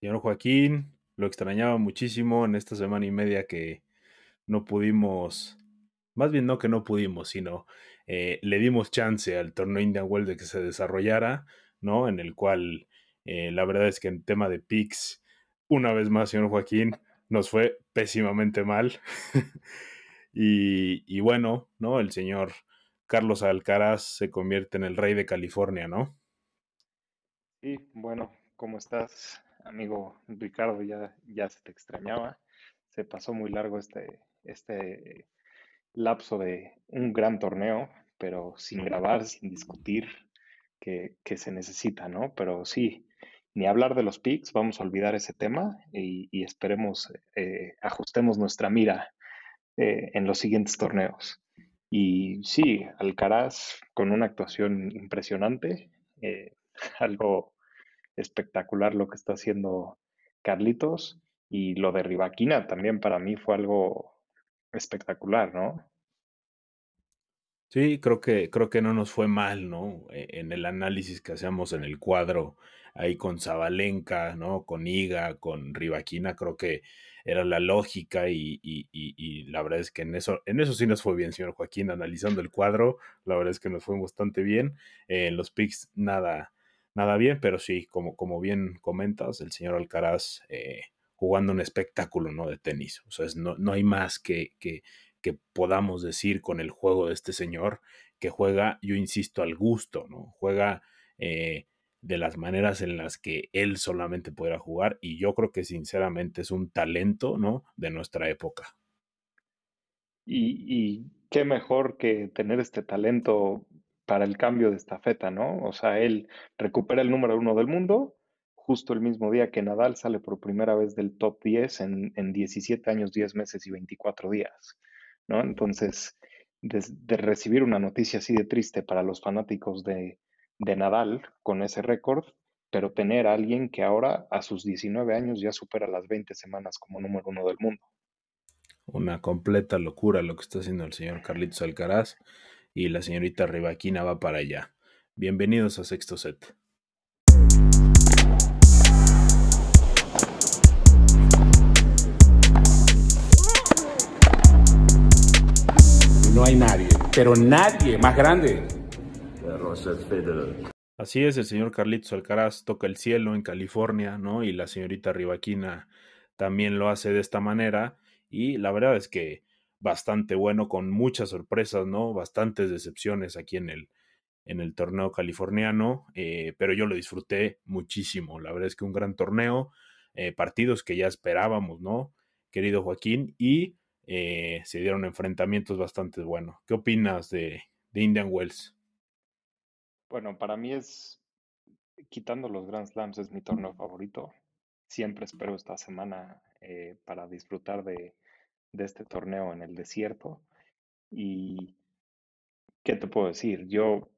Señor Joaquín, lo extrañaba muchísimo en esta semana y media que no pudimos, más bien no que no pudimos, sino eh, le dimos chance al torneo Indian World de que se desarrollara, ¿no? En el cual eh, la verdad es que en tema de picks, una vez más, señor Joaquín, nos fue pésimamente mal. y, y bueno, ¿no? El señor Carlos Alcaraz se convierte en el rey de California, ¿no? Sí, bueno, ¿cómo estás, amigo Ricardo? Ya, ya se te extrañaba. Se pasó muy largo este, este lapso de un gran torneo, pero sin grabar, sin discutir, que, que se necesita, ¿no? Pero sí, ni hablar de los picks, vamos a olvidar ese tema y, esperemos, eh, ajustemos nuestra mira eh, en los siguientes torneos. Y sí, Alcaraz con una actuación impresionante, eh, algo espectacular lo que está haciendo Carlitos y lo de Rivaquina también para mí fue algo espectacular, ¿no? Sí, creo que, creo que no nos fue mal, ¿no? E- En el análisis que hacíamos en el cuadro, ahí con Zabalenka, ¿no? Con Iga, con Rivaquina, creo que era la lógica y, y- y- y la verdad es que en eso, en eso sí nos fue bien, señor Joaquín, analizando el cuadro, la verdad es que nos fue bastante bien. Eh, en los picks nada, nada bien, pero sí, como, como bien comentas, el señor Alcaraz eh, jugando un espectáculo, ¿no? De tenis. O sea, no, no hay más que, que que podamos decir con el juego de este señor, que juega, yo insisto, al gusto, ¿no? Juega eh, de las maneras en las que él solamente podrá jugar y yo creo que sinceramente es un talento, ¿no? De nuestra época. Y, y qué mejor que tener este talento para el cambio de estafeta, ¿no? O sea, él recupera el número uno del mundo justo el mismo día que Nadal sale por primera vez del top 10 en, en 17 años, 10 meses y 24 días, ¿no? Entonces, de, de recibir una noticia así de triste para los fanáticos de, de Nadal con ese récord, pero tener a alguien que ahora a sus 19 años ya supera las 20 semanas como número uno del mundo. Una completa locura lo que está haciendo el señor Carlitos Alcaraz y la señorita Rivaquina va para allá. Bienvenidos a Sexto Set. No hay nadie, pero nadie más grande. Así es, el señor Carlitos Alcaraz toca el cielo en California, ¿no? Y la señorita Rivaquina también lo hace de esta manera. Y la verdad es que bastante bueno, con muchas sorpresas, ¿no? Bastantes decepciones aquí en el, en el torneo californiano, eh, pero yo lo disfruté muchísimo. La verdad es que un gran torneo, eh, partidos que ya esperábamos, ¿no? Querido Joaquín, y eh, se dieron enfrentamientos bastante buenos. ¿Qué opinas de, de Indian Wells? Bueno, para mí es, quitando los Grand Slams, es mi torneo favorito. Siempre espero esta semana para disfrutar de, de este torneo en el desierto. Y, ¿qué te puedo decir? Yo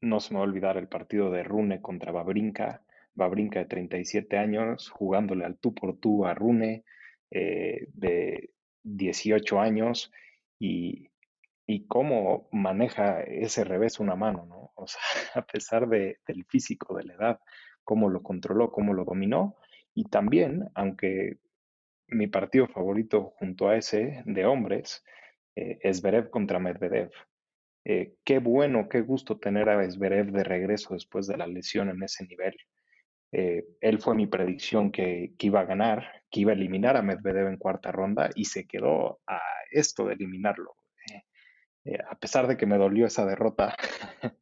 no se me va a olvidar el partido de Rune contra Babrinka. Babrinka de 37 años, jugándole al tú por tú a Rune eh, de 18 años y, y cómo maneja ese revés una mano, ¿no? O sea, a pesar de, del físico, de la edad, cómo lo controló, cómo lo dominó. Y también, aunque mi partido favorito junto a ese de hombres eh, es Zverev contra Medvedev. Eh, qué bueno, qué gusto tener a Zverev de regreso después de la lesión en ese nivel. Eh, él fue mi predicción que, que, iba a ganar, que iba a eliminar a Medvedev en cuarta ronda y se quedó a esto de eliminarlo. Eh, a pesar de que me dolió esa derrota,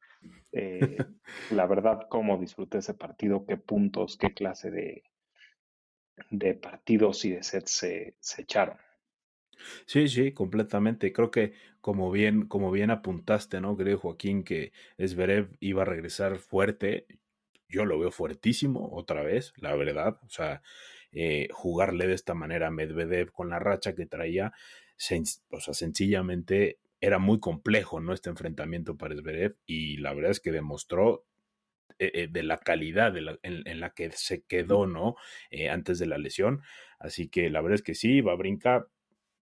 la verdad, cómo disfruté ese partido, qué puntos, qué clase de, de partidos y de sets se, se echaron. Sí, sí, completamente. Creo que como bien, como bien apuntaste, ¿no? Creo, Joaquín, que Zverev iba a regresar fuerte. Yo lo veo fuertísimo otra vez, la verdad. O sea, eh, jugarle de esta manera a Medvedev con la racha que traía, o sea, sencillamente era muy complejo, ¿no? Este enfrentamiento para Zverev y la verdad es que demostró eh, de la calidad de la, en, en, la que se quedó, ¿no? Eh, antes de la lesión. Así que la verdad es que sí, va a brincar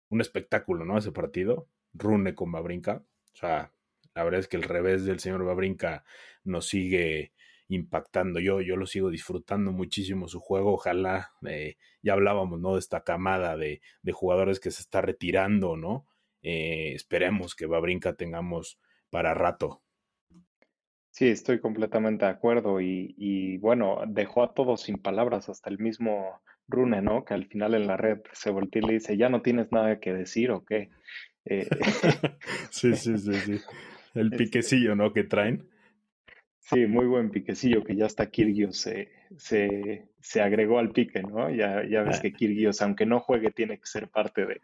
un espectáculo, ¿no? Ese partido. Rune con Babrinka. O sea, la verdad es que el revés del señor Babrinka nos sigue impactando. Yo, yo lo sigo disfrutando muchísimo su juego. Ojalá, eh, ya hablábamos, ¿no? De esta camada de, de jugadores que se está retirando, ¿no? Eh, esperemos que Babrinka tengamos para rato. Sí, estoy completamente de acuerdo y, y, bueno, dejó a todos sin palabras, hasta el mismo Rune, ¿no? Que al final en la red se voltea y le dice, ¿ya no tienes nada que decir o qué? Eh, sí, sí, sí, sí. El este piquecillo, ¿no? Que traen. Sí, muy buen piquecillo que ya hasta Kirgios se, se, se agregó al pique, ¿no? Ya, ya ves ah. que Kirgios, aunque no juegue, tiene que ser parte de...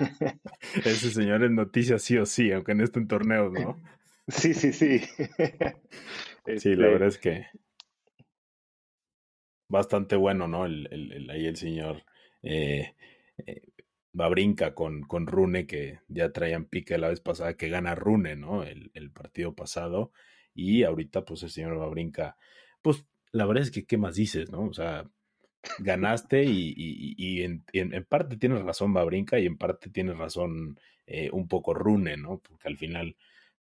Ese señor es noticia sí o sí, aunque no esté en torneos, ¿no? Sí, sí, sí. Sí, la verdad es que bastante bueno, ¿no? El, el, ahí el señor eh, eh, Babrinca con, con Rune, que ya traían pique la vez pasada, que gana Rune, ¿no? El, el partido pasado. Y ahorita, pues el señor Babrinca, pues la verdad es que, ¿qué más dices, no? O sea, ganaste y, y, y en, en, parte tienes razón Babrinca y en parte tienes razón eh, un poco Rune, ¿no? Porque al final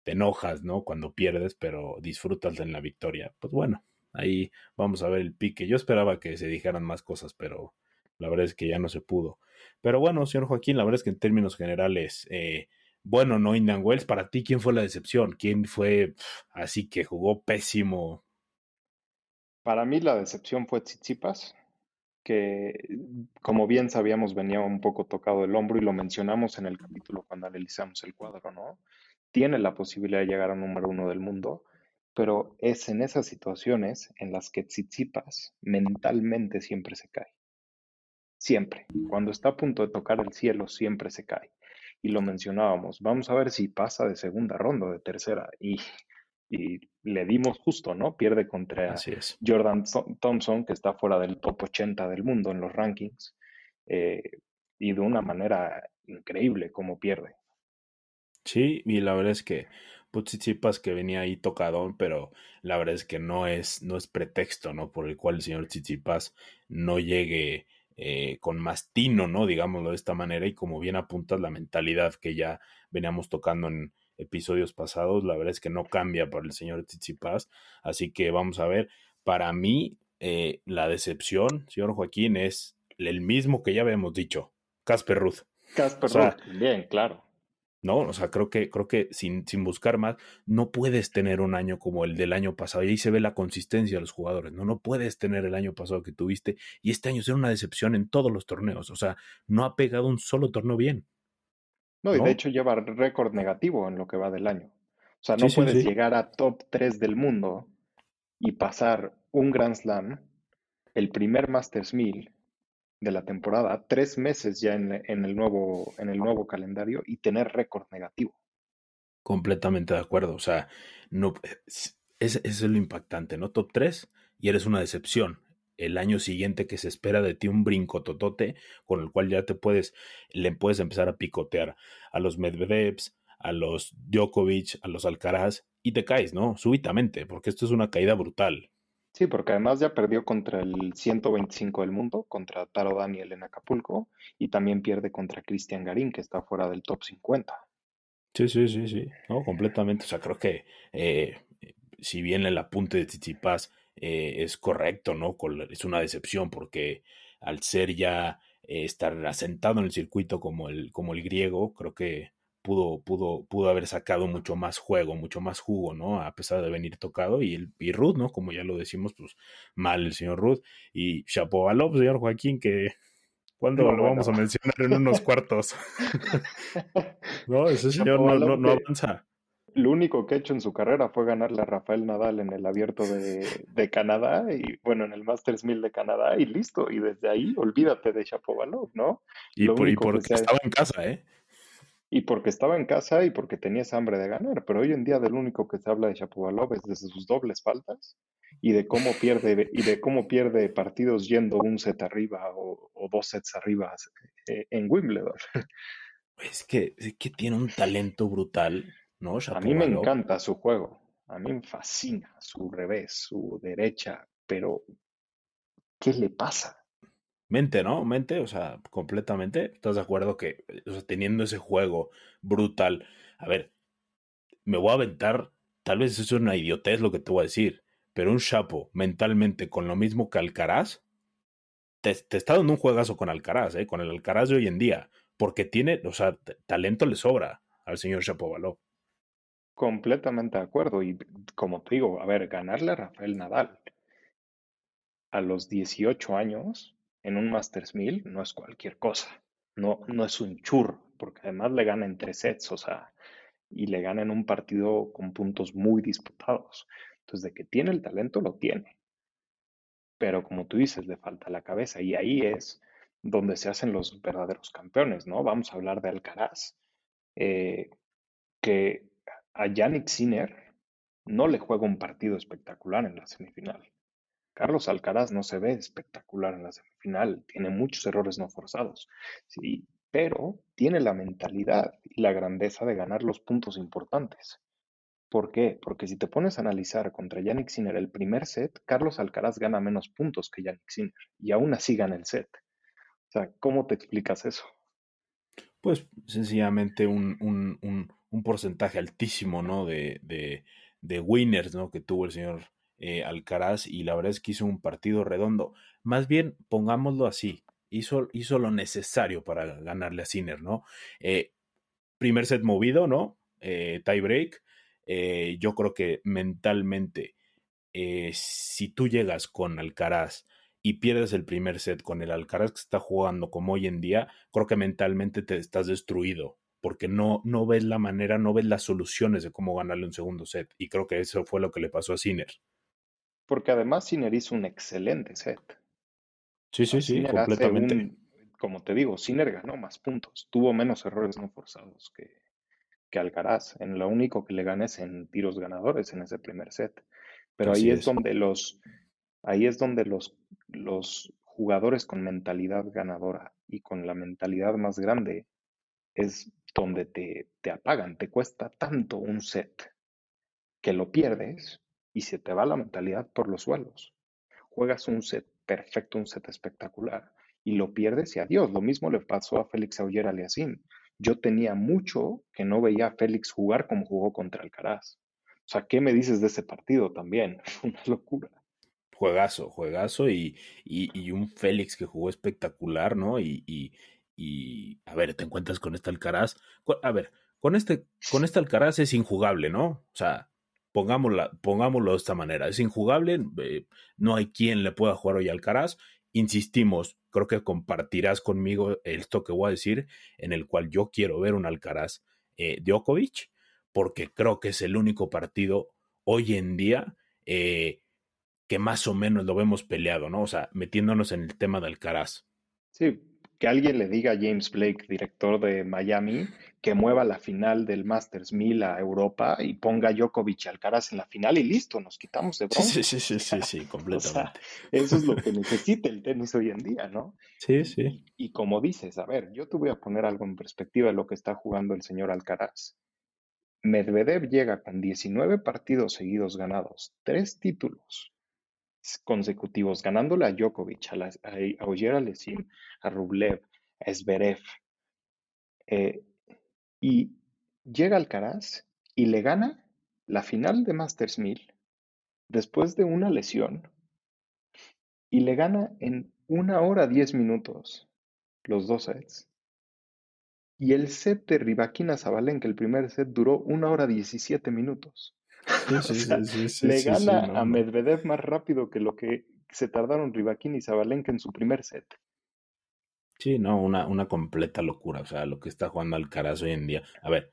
te enojas, ¿no? Cuando pierdes, pero disfrutas en la victoria. Pues bueno, ahí vamos a ver el pique. Yo esperaba que se dijeran más cosas, pero la verdad es que ya no se pudo. Pero bueno, señor Joaquín, la verdad es que en términos generales, eh, bueno, no Indian Wells, para ti, ¿quién fue la decepción? ¿Quién fue así que jugó pésimo? Para mí la decepción fue Tsitsipas, que como bien sabíamos venía un poco tocado el hombro y lo mencionamos en el capítulo cuando analizamos el cuadro, ¿no? Tiene la posibilidad de llegar a número uno del mundo, pero es en esas situaciones en las que Tsitsipas mentalmente siempre se cae. Siempre. Cuando está a punto de tocar el cielo, siempre se cae. Y lo mencionábamos. Vamos a ver si pasa de segunda ronda o de tercera. Y, y le dimos justo, ¿no? Pierde contra Jordan Thompson, que está fuera del top 80 del mundo en los rankings. Eh, y de una manera increíble como pierde. Sí, y la verdad es que Tsitsipas que venía ahí tocadón, pero la verdad es que no es, no es pretexto, ¿no? Por el cual el señor Tsitsipas no llegue eh, con más tino, ¿no? Digámoslo de esta manera, y como bien apuntas la mentalidad que ya veníamos tocando en episodios pasados, la verdad es que no cambia para el señor Tsitsipas, así que vamos a ver, para mí eh, la decepción, señor Joaquín, es el mismo que ya habíamos dicho, Casper Ruth. Casper Ruth, bien, claro. ¿No? O sea, creo que, creo que sin, sin, buscar más, no puedes tener un año como el del año pasado. Y ahí se ve la consistencia de los jugadores, ¿no? No puedes tener el año pasado que tuviste. Y este año ser una decepción en todos los torneos. O sea, no ha pegado un solo torneo bien. No, y de hecho lleva récord negativo en lo que va del año. O sea, no puedes llegar a top 3 del mundo y pasar un Grand Slam, el primer Masters 1000 de la temporada, tres meses ya en, el, nuevo, en el nuevo calendario y tener récord negativo. Completamente de acuerdo. O sea, no, es, es lo impactante, ¿no? Top 3 y eres una decepción. El año siguiente que se espera de ti un brinco totote con el cual ya te puedes, le puedes empezar a picotear a los Medvedevs, a los Djokovic, a los Alcaraz y te caes, ¿no? Súbitamente, porque esto es una caída brutal. Sí, porque además ya perdió contra el 125 del mundo, contra Taro Daniel en Acapulco, y también pierde contra Cristian Garín, que está fuera del top 50. Sí, sí, sí, sí, no, completamente. O sea, creo que eh, si bien el apunte de Tsitsipas eh, es correcto, ¿no? Es una decepción porque al ser ya eh, estar asentado en el circuito como el, como el griego, creo que pudo, pudo, pudo haber sacado mucho más juego, mucho más jugo, ¿no? A pesar de venir tocado. Y, el, y Ruth, ¿no? Como ya lo decimos, pues mal el señor Ruth. Y Chapovalov, señor Joaquín, que cuando lo vamos a mencionar en unos cuartos. no, ese señor no, no, avanza. Lo único que ha hecho en su carrera fue ganarle a Rafael Nadal en el abierto de, de Canadá y bueno, en el Masters 1000 de Canadá y listo. Y desde ahí olvídate de Chapovalov, ¿no? Y, por, y porque estaba en casa, ¿eh? Y porque estaba en casa y porque tenías hambre de ganar. Pero hoy en día del único que se habla de Shapovalov es de sus dobles faltas y de cómo pierde y de cómo pierde partidos yendo un set arriba o, dos sets arriba eh, en Wimbledon. Es que, es que tiene un talento brutal, ¿no? A mí me encanta su juego. A mí me fascina su revés, su derecha, pero ¿qué le pasa? Mente, ¿no? Mente, o sea, completamente. ¿Estás de acuerdo que, o sea, teniendo ese juego brutal, a ver, me voy a aventar, tal vez eso es una idiotez lo que te voy a decir, pero un Chapo mentalmente con lo mismo que Alcaraz, te, está dando un juegazo con Alcaraz, ¿eh? con el Alcaraz de hoy en día, porque tiene, o sea, talento le sobra al señor Chapovalov. Completamente de acuerdo. Y como te digo, a ver, ganarle a Rafael Nadal a los 18 años en un Masters 1000 no es cualquier cosa. No, no es un churro, porque además le gana en tres sets, o sea, y le gana en un partido con puntos muy disputados. Entonces, de que tiene el talento, lo tiene. Pero como tú dices, le falta la cabeza. Y ahí es donde se hacen los verdaderos campeones, ¿no? Vamos a hablar de Alcaraz, eh, que a Yannick Sinner no le juega un partido espectacular en la semifinal. Carlos Alcaraz no se ve espectacular en la semifinal, tiene muchos errores no forzados, sí, pero tiene la mentalidad y la grandeza de ganar los puntos importantes. ¿Por qué? Porque si te pones a analizar contra Yannick Sinner el primer set, Carlos Alcaraz gana menos puntos que Yannick Sinner y aún así gana el set. O sea, ¿cómo te explicas eso? Pues sencillamente un, un, porcentaje altísimo, ¿no? De, de, winners, ¿no? Que tuvo el señor eh, Alcaraz y la verdad es que hizo un partido redondo. Más bien, pongámoslo así, hizo, hizo lo necesario para ganarle a Sinner, ¿no? Eh, primer set movido, ¿no? Eh, tie break, yo creo que mentalmente, si tú llegas con Alcaraz y pierdes el primer set con el Alcaraz que está jugando como hoy en día, creo que mentalmente te estás destruido porque no, no ves la manera, no ves las soluciones de cómo ganarle un segundo set. Y creo que eso fue lo que le pasó a Sinner. Porque además Sinner hizo un excelente set. Sí, sí, sí, completamente. como te digo, Sinner ganó más puntos, tuvo menos errores no forzados que, que Alcaraz. En lo único que le ganes en tiros ganadores en ese primer set. Pero ahí es, donde los ahí es donde los, los jugadores con mentalidad ganadora y con la mentalidad más grande es donde te, te apagan, te cuesta tanto un set que lo pierdes y se te va la mentalidad por los suelos. Juegas un set perfecto, un set espectacular y lo pierdes y adiós. Lo mismo le pasó a Félix Auger Aliassime yo tenía mucho que no veía a Félix jugar como jugó contra Alcaraz. O sea, ¿qué me dices de ese partido también? Una locura. Juegazo, juegazo y, y, un Félix que jugó espectacular, ¿no? Y, y, a ver, te encuentras con este Alcaraz. A ver, con este, con este Alcaraz es injugable, ¿no? O sea, pongámoslo, pongámoslo de esta manera, es injugable, eh, no hay quien le pueda jugar hoy a Alcaraz insistimos, creo que compartirás conmigo esto que voy a decir, en el cual yo quiero ver un Alcaraz eh, Djokovic, porque creo que es el único partido hoy en día eh, que más o menos lo vemos peleado, ¿no? O sea, metiéndonos en el tema de Alcaraz. Sí, que alguien le diga a James Blake, director de Miami, que mueva la final del Masters 1000 a Europa y ponga a Djokovic y Alcaraz en la final y listo, nos quitamos de bronce. Sí, sí, sí, sí, sí, completamente. eso es lo que necesita el tenis hoy en día, ¿no? Sí, sí. Y, como dices, a ver, yo te voy a poner algo en perspectiva de lo que está jugando el señor Alcaraz. Medvedev llega con 19 partidos seguidos ganados, tres títulos, consecutivos, ganándole a Djokovic, a, la, a, Oyer a Rublev, a Zverev. Eh, y llega Alcaraz y le gana la final de Masters 1000 después de una lesión y le gana en una hora diez minutos los dos sets. Y el set de Rivaquina Zabalenka, el primer set, duró una hora diecisiete minutos. le gana a Medvedev más rápido que lo que se tardaron Rivaquín y Zabalenka en su primer set. Sí, no, una, una completa locura. O sea, lo que está jugando Alcaraz hoy en día. A ver,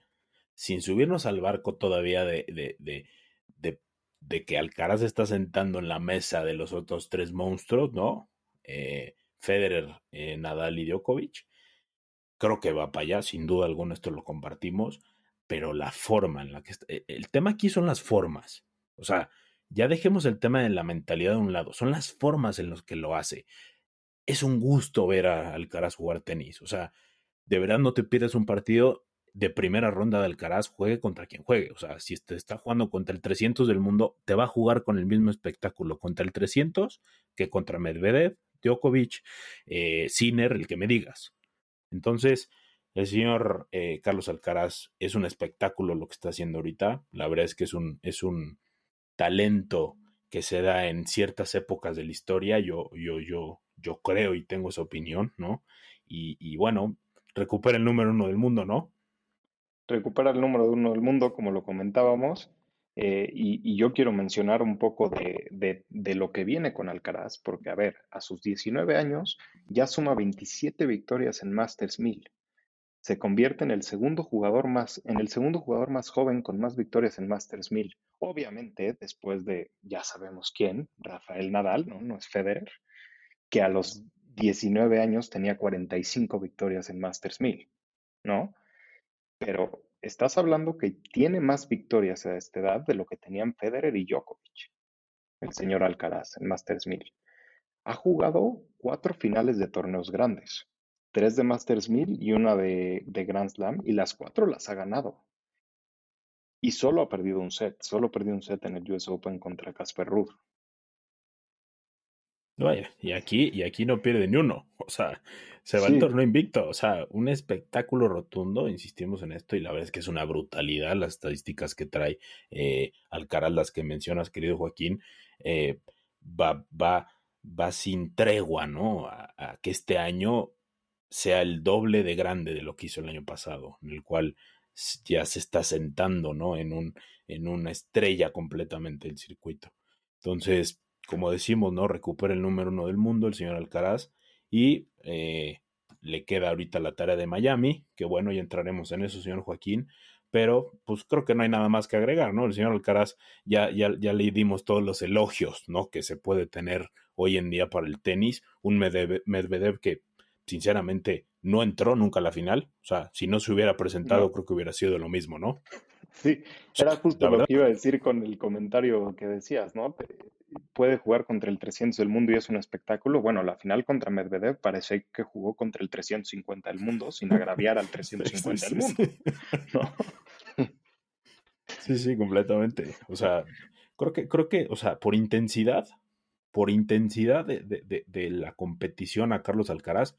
sin subirnos al barco todavía de, de, de, de, de que Alcaraz está sentando en la mesa de los otros tres monstruos, ¿no? Eh, Federer, eh, Nadal y Djokovic. Creo que va para allá, sin duda alguna, esto lo compartimos pero la forma en la que está, e, el tema aquí son las formas. O sea, ya dejemos el tema de la mentalidad de un lado, son las formas en las que lo hace. Es un gusto ver a Alcaraz jugar tenis. O sea, de verdad no te pierdas un partido de primera ronda de Alcaraz, juegue contra quien juegue. O sea, si te está jugando contra el 300 del mundo, te va a jugar con el mismo espectáculo contra el 300 que contra Medvedev, Djokovic, eh, el que me digas. Entonces, el señor eh, Carlos Alcaraz es un espectáculo lo que está haciendo ahorita. La verdad es que es un, es un talento que se da en ciertas épocas de la historia, yo, yo, yo, yo creo y tengo esa opinión, ¿no? Y, y bueno, recupera el número uno del mundo, ¿no? Recupera el número uno del mundo, como lo comentábamos, eh, y, yo quiero mencionar un poco de, lo que viene con Alcaraz, porque, a ver, a sus 19 años ya suma 27 victorias en Masters 1000. Se convierte en el segundo jugador más, en el segundo jugador más joven con más victorias en Masters 1000. Obviamente, después de, ya sabemos quién, Rafael Nadal, ¿no? No es Federer, que a los 19 años tenía 45 victorias en Masters 1000, ¿no? Pero estás hablando que tiene más victorias a esta edad de lo que tenían Federer y Djokovic, el señor Alcaraz en Masters 1000. Ha jugado cuatro finales de torneos grandes, tres de Masters 1000 y una de, Grand Slam, y las cuatro las ha ganado. Y solo ha perdido un set, solo perdió un set en el US Open contra Casper Ruud. Vaya, y aquí, y aquí no pierde ni uno. O sea, se va el torneo invicto. O sea, un espectáculo rotundo, insistimos en esto, y la verdad es que es una brutalidad las estadísticas que trae eh, Alcaraz, las que mencionas, querido Joaquín. Eh, va, va, va sin tregua, ¿no? A, que este año sea el doble de grande de lo que hizo el año pasado, en el cual ya se está sentando, ¿no? En, un, en una estrella completamente el circuito. Entonces, como decimos, ¿no? Recupera el número uno del mundo, el señor Alcaraz, y eh, le queda ahorita la tarea de Miami, que bueno, ya entraremos en eso, señor Joaquín, pero pues creo que no hay nada más que agregar, ¿no? El señor Alcaraz ya, ya, ya le dimos todos los elogios, ¿no? Que se puede tener hoy en día para el tenis, un Medvedev, que sinceramente no entró nunca a la final, o sea, si no se hubiera presentado creo que hubiera sido lo mismo, ¿no? Sí, era justo lo que iba a decir con el comentario que decías, ¿no? puede jugar contra el 300 del mundo y es un espectáculo. Bueno, la final contra Medvedev parece que jugó contra el 350 del mundo sin agraviar al 350 del mundo. Sí, sí, completamente. O sea, creo que, creo que, o sea, por intensidad, por intensidad de, de, de, la competición a Carlos Alcaraz,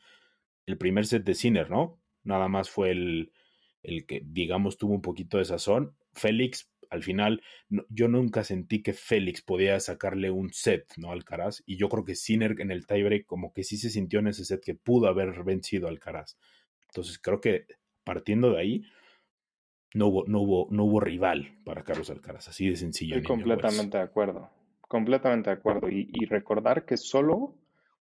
el primer set de Sinner, ¿no? Nada más fue el, el que, digamos, tuvo un poquito de sazón. Félix al final yo nunca sentí que Félix podía sacarle un set, ¿no? Al Alcaraz, y yo creo que Sinner en el tiebreak como que sí se sintió en ese set que pudo haber vencido al Alcaraz. Entonces creo que partiendo de ahí, no hubo, no hubo, no hubo rival para Carlos Alcaraz, así de sencillo. Estoy completamente de acuerdo, completamente de acuerdo. Y, y, recordar que solo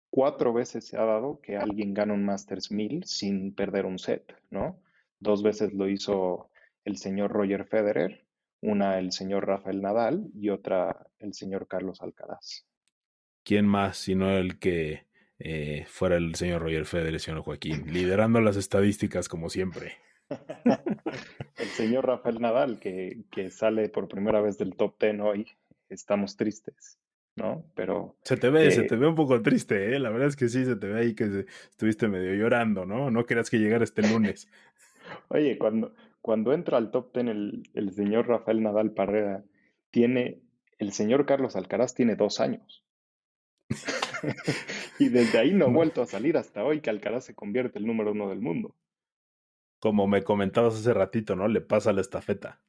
cuatro veces se ha dado que alguien gana un Masters 1000 sin perder un set, ¿no? Dos veces lo hizo el señor Roger Federer una el señor Rafael Nadal y otra el señor Carlos Alcaraz. ¿Quién más sino el que eh, fuera el señor Roger Federer, señor Joaquín, liderando las estadísticas como siempre? el señor Rafael Nadal, que, que, sale por primera vez del top ten hoy, estamos tristes, ¿no? Pero... Se te ve, se te ve un poco triste, ¿eh? La verdad es que sí, se te ve ahí que estuviste medio llorando, ¿no? No querías que llegara este lunes. Oye, cuando, cuando entra al top ten el, el señor Rafael Nadal Parrera, tiene, el señor Carlos Alcaraz tiene dos años. y desde ahí no ha vuelto a salir hasta hoy que Alcaraz se convierte el número uno del mundo. Como me comentabas hace ratito, ¿no? Le pasa la estafeta.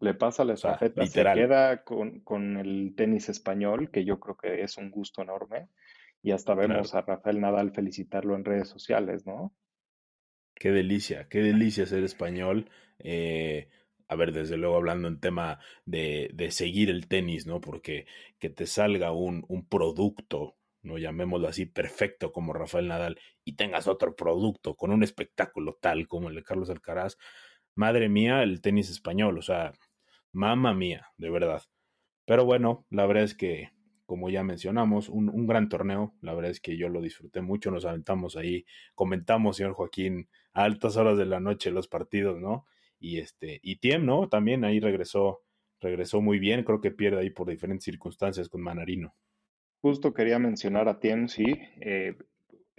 Le pasa la estafeta. se queda con, con, el tenis español, que yo creo que es un gusto enorme. Y hasta vemos a Rafael Nadal felicitarlo en redes sociales, ¿no? Qué delicia, qué delicia ser español. Eh, a ver, desde luego hablando en tema de, de, seguir el tenis, ¿no? Porque que te salga un, un producto, no llamémoslo así, perfecto como Rafael Nadal, y tengas otro producto con un espectáculo tal como el de Carlos Alcaraz, madre mía, el tenis español, o sea, mamá mía, de verdad. Pero bueno, la verdad es que como ya mencionamos, un, un, gran torneo. La verdad es que yo lo disfruté mucho, nos aventamos ahí, comentamos, señor Joaquín, a altas horas de la noche los partidos, ¿no? Y este, y Tiem, ¿no? También ahí regresó, regresó muy bien, creo que pierde ahí por diferentes circunstancias con Manarino. Justo quería mencionar a Tiem, sí. Eh,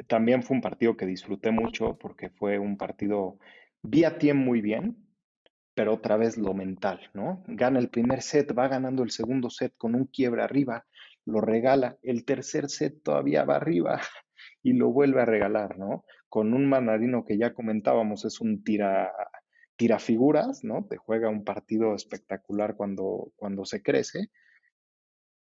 también fue un partido que disfruté mucho porque fue un partido, vi a Tiem muy bien, pero otra vez lo mental, ¿no? Gana el primer set, va ganando el segundo set con un quiebre arriba, lo regala, el tercer set todavía va arriba y lo vuelve a regalar, ¿no? Con un manarino que ya comentábamos, es un tira, tira figuras, ¿no? Te juega un partido espectacular cuando, cuando se crece.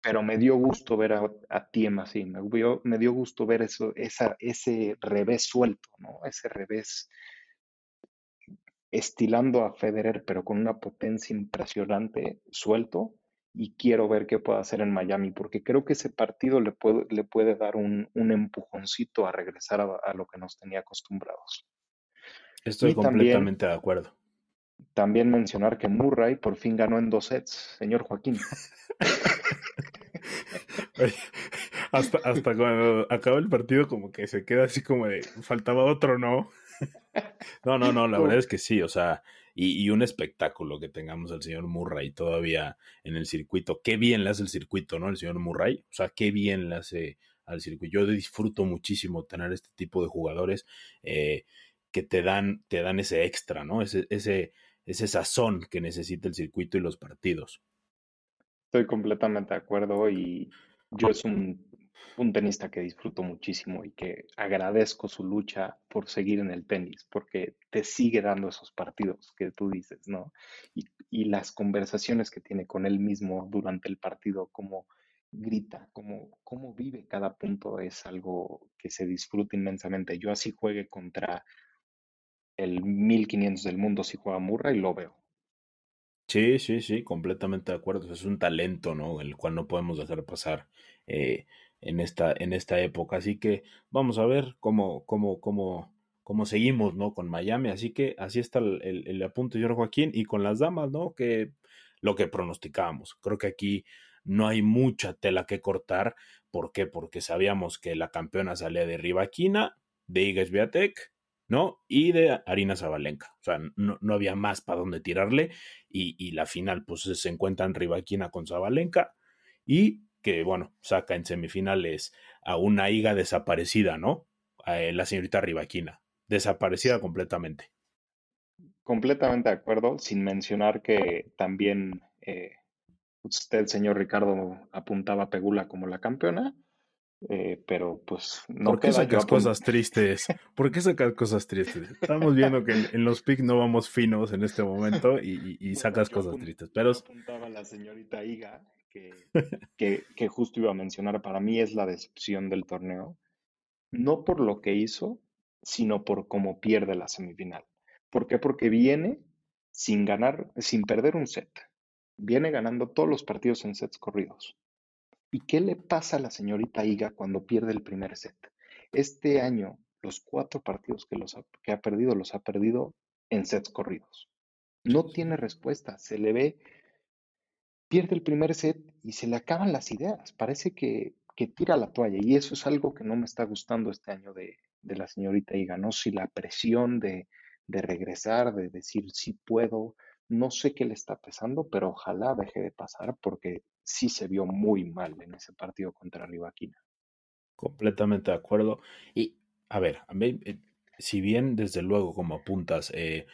pero me dio gusto ver a, a Tiem así, me dio, me dio gusto ver eso, ese revés suelto, ¿no? Ese revés estilando a Federer, pero con una potencia impresionante, suelto, y quiero ver qué puede hacer en Miami, porque creo que ese partido le puede, le puede dar un, un empujoncito a regresar a, a, lo que nos tenía acostumbrados. Estoy y completamente también, de acuerdo. También mencionar que Murray por fin ganó en dos sets, señor Joaquín. hasta, hasta cuando acaba el partido, como que se queda así como de faltaba otro, ¿no? No, no, no, la verdad es que sí, o sea, y, y, un espectáculo que tengamos al señor Murray todavía en el circuito. Qué bien le hace el circuito, ¿no? El señor Murray, o sea, qué bien le hace al circuito. Yo disfruto muchísimo tener este tipo de jugadores eh, que te dan, te dan ese extra, ¿no? Ese, ese, ese sazón que necesita el circuito y los partidos. Estoy completamente de acuerdo y yo es un, un, tenista que disfruto muchísimo y que agradezco su lucha por seguir en el tenis, porque te sigue dando esos partidos que tú dices, ¿no? Y, y las conversaciones que tiene con él mismo durante el partido, como grita, como cómo vive cada punto, es algo que se disfruta inmensamente. Yo así juegue contra el 1500 del mundo si juega Murray, lo veo. Sí, sí, sí, completamente de acuerdo. Es un talento, ¿no? El cual no podemos dejar pasar eh, en, esta, en esta época. Así que vamos a ver cómo, cómo, cómo, cómo seguimos, ¿no? Con Miami. Así que así está el, el, el apunte, señor Joaquín. Y con las damas, ¿no? Que lo que pronosticábamos. Creo que aquí no hay mucha tela que cortar. ¿Por qué? Porque sabíamos que la campeona salía de Rivaquina, de Igas Viatek ¿no? Y de Harina Zabalenka. O sea, no, no había más para dónde tirarle. Y, y, la final, pues se encuentra en Rivaquina con Zabalenka. Y que, bueno, saca en semifinales a una higa desaparecida, ¿no? A eh, la señorita Rivaquina. Desaparecida completamente. Completamente de acuerdo, sin mencionar que también eh, usted, señor Ricardo, apuntaba a Pegula como la campeona. Eh, pero pues no ¿Por qué sacas cosas tristes? ¿Por qué sacas cosas tristes? Estamos viendo que en, en los PIC no vamos finos en este momento y, y, y sacas cosas tristes. Pero apuntaba la señorita Iga que, justo iba a mencionar, para mí es la decepción del torneo, no por lo que hizo, sino por cómo pierde la semifinal. ¿Por qué? Porque viene sin ganar, sin perder un set. Viene ganando todos los partidos en sets corridos ¿Y qué le pasa a la señorita Iga cuando pierde el primer set? Este año, los cuatro partidos que, los que ha perdido, los ha perdido en sets corridos. No tiene respuesta, se le ve, pierde el primer set y se le acaban las ideas. Parece que, que tira la toalla y eso es algo que no me está gustando este año de, de la señorita Iga, ¿no? Si la presión de, de regresar, de decir sí puedo, no sé qué le está pesando, pero ojalá deje de pasar porque sí se vio muy mal en ese partido contra Rivaquina. Completamente de acuerdo. Y, a ver, a mí, eh, si bien desde luego, como apuntas, eh,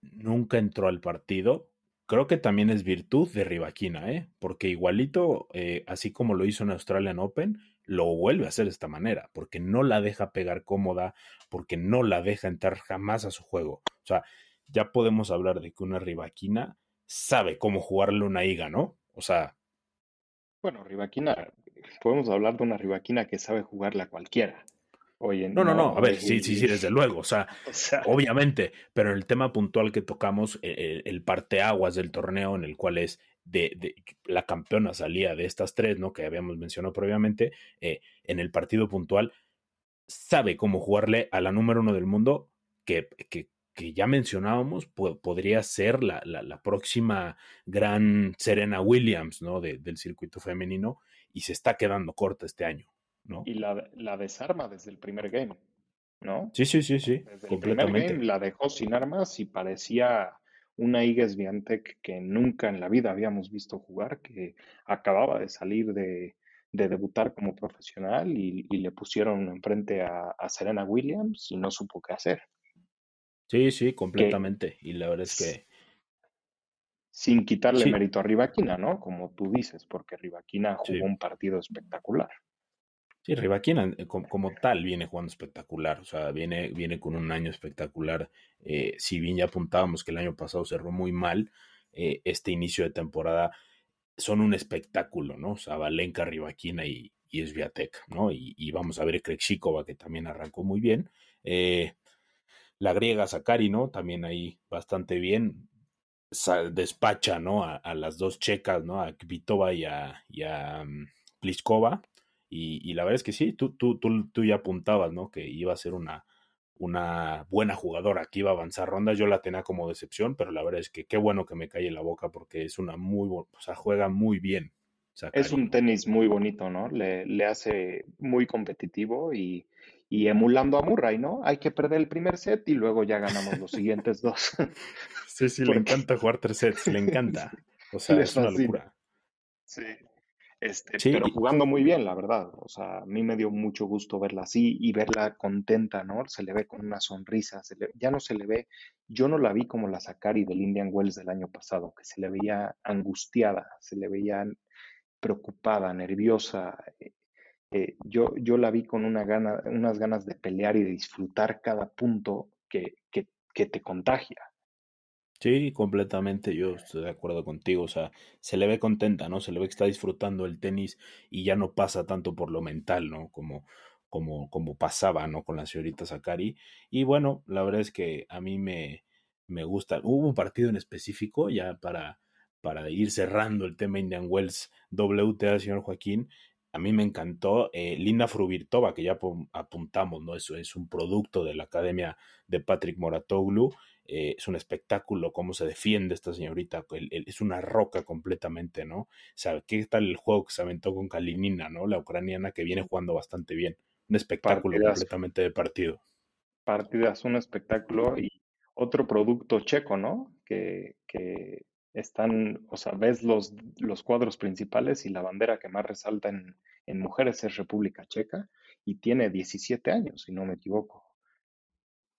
nunca entró al partido, creo que también es virtud de Rivaquina, ¿eh? Porque igualito, eh, así como lo hizo en Australian Open, lo vuelve a hacer de esta manera, porque no la deja pegar cómoda, porque no la deja entrar jamás a su juego. O sea, ya podemos hablar de que una Rivaquina sabe cómo jugarle una higa, ¿no? O sea. Bueno, Rivaquina, podemos hablar de una Rivaquina que sabe jugarle a cualquiera. Oye, no, no, no, a ver, sí, sí, sí, desde luego, o sea, o sea, obviamente, pero en el tema puntual que tocamos, el, e, el parteaguas del torneo, en el cual es de, de, la campeona salía de estas tres, ¿no? Que habíamos mencionado previamente, eh, en el partido puntual, sabe cómo jugarle a la número uno del mundo, que, que que ya mencionábamos, podría ser la, la, la, próxima gran Serena Williams, ¿no? De, del circuito femenino, y se está quedando corta este año, ¿no? Y la, la desarma desde el primer game, ¿no? Sí, sí, sí, sí, desde completamente. El primer game la dejó sin armas y parecía una Iga Swiatek que nunca en la vida habíamos visto jugar, que acababa de salir de, de debutar como profesional y, y le pusieron enfrente a, a Serena Williams y no supo qué hacer. Sí, sí, completamente. Que, y la verdad es que. Sin quitarle sí. mérito a Rivaquina, ¿no? Como tú dices, porque Rivaquina jugó sí. un partido espectacular. Sí, Rivaquina eh, como, tal viene jugando espectacular, o sea, viene, viene con un año espectacular. Eh, si bien ya apuntábamos que el año pasado cerró muy mal, eh, este inicio de temporada son un espectáculo, ¿no? Zabalenka, Rivaquina y, y Sviatek, ¿no? Y, vamos a ver Krejcikova, que también arrancó muy bien. La griega Sakari, ¿no? También ahí bastante bien. despacha, ¿no? A, las dos checas, ¿no? A Kvitova y a, y mm, Pliskova. Y, la verdad es que sí, tú, tú, tú, tú ya apuntabas, ¿no? Que iba a ser una, una buena jugadora que iba a avanzar rondas. Yo la tenía como decepción, pero la verdad es que qué bueno que me calle la boca porque es una muy, o sea, juega muy bien. Es un tenis muy bonito, ¿no? Le, le hace muy competitivo y, y, emulando a Murray, ¿no? Hay que perder el primer set y luego ya ganamos los siguientes dos. sí, sí, le encanta jugar tres sets, le encanta. O sea, es una locura. Sí. Este, pero jugando muy bien, la verdad. O sea, a mí me dio mucho gusto verla así y verla contenta, ¿no? Se le ve con una sonrisa, se le, ya no se le ve, yo no la vi como la Sakari del Indian Wells del año pasado, que se le veía angustiada, se le veía preocupada, nerviosa. Eh, eh, yo, yo la vi con una gana, unas ganas de pelear y de disfrutar cada punto que, que, que te contagia. Sí, completamente, yo estoy de acuerdo contigo, o sea, se le ve contenta, ¿no? Se le ve que está disfrutando el tenis y ya no pasa tanto por lo mental, ¿no? Como, como, como pasaba, ¿no? Con la señorita Sakari. Y bueno, la verdad es que a mí me, me gusta. Hubo un partido en específico, ya para, para ir cerrando el tema Indian Wells WTA, señor Joaquín, a mí me encantó eh, Linda Fruvirtova, que ya apuntamos, ¿no? Eso es un producto de la academia de Patrick Moratoglu. Eh, es un espectáculo cómo se defiende esta señorita. es una roca completamente, ¿no? O sea, ¿qué tal el juego que se aventó con Kalinina, ¿no? La ucraniana que viene jugando bastante bien. Un espectáculo completamente de partido. Partidas, un espectáculo y otro producto checo, ¿no? Que, que están, o sea, ves los, los cuadros principales y la bandera que más resalta en, en mujeres es República Checa y tiene 17 años, si no me equivoco.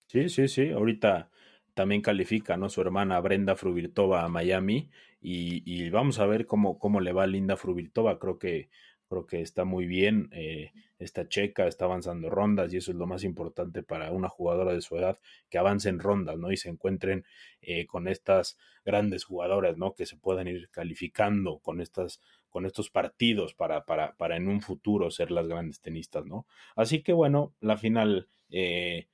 Sí, sí, sí, ahorita también califica, ¿no? Su hermana Brenda Fruvirtova a Miami y, y, vamos a ver cómo, cómo le va Linda Fruvirtova, creo que creo que está muy bien, eh, esta checa está avanzando rondas y eso es lo más importante para una jugadora de su edad, que avance en rondas, ¿no? Y se encuentren eh, con estas grandes jugadoras, ¿no? Que se puedan ir calificando con estas con estos partidos para, para, para en un futuro ser las grandes tenistas, ¿no? Así que bueno, la final eh,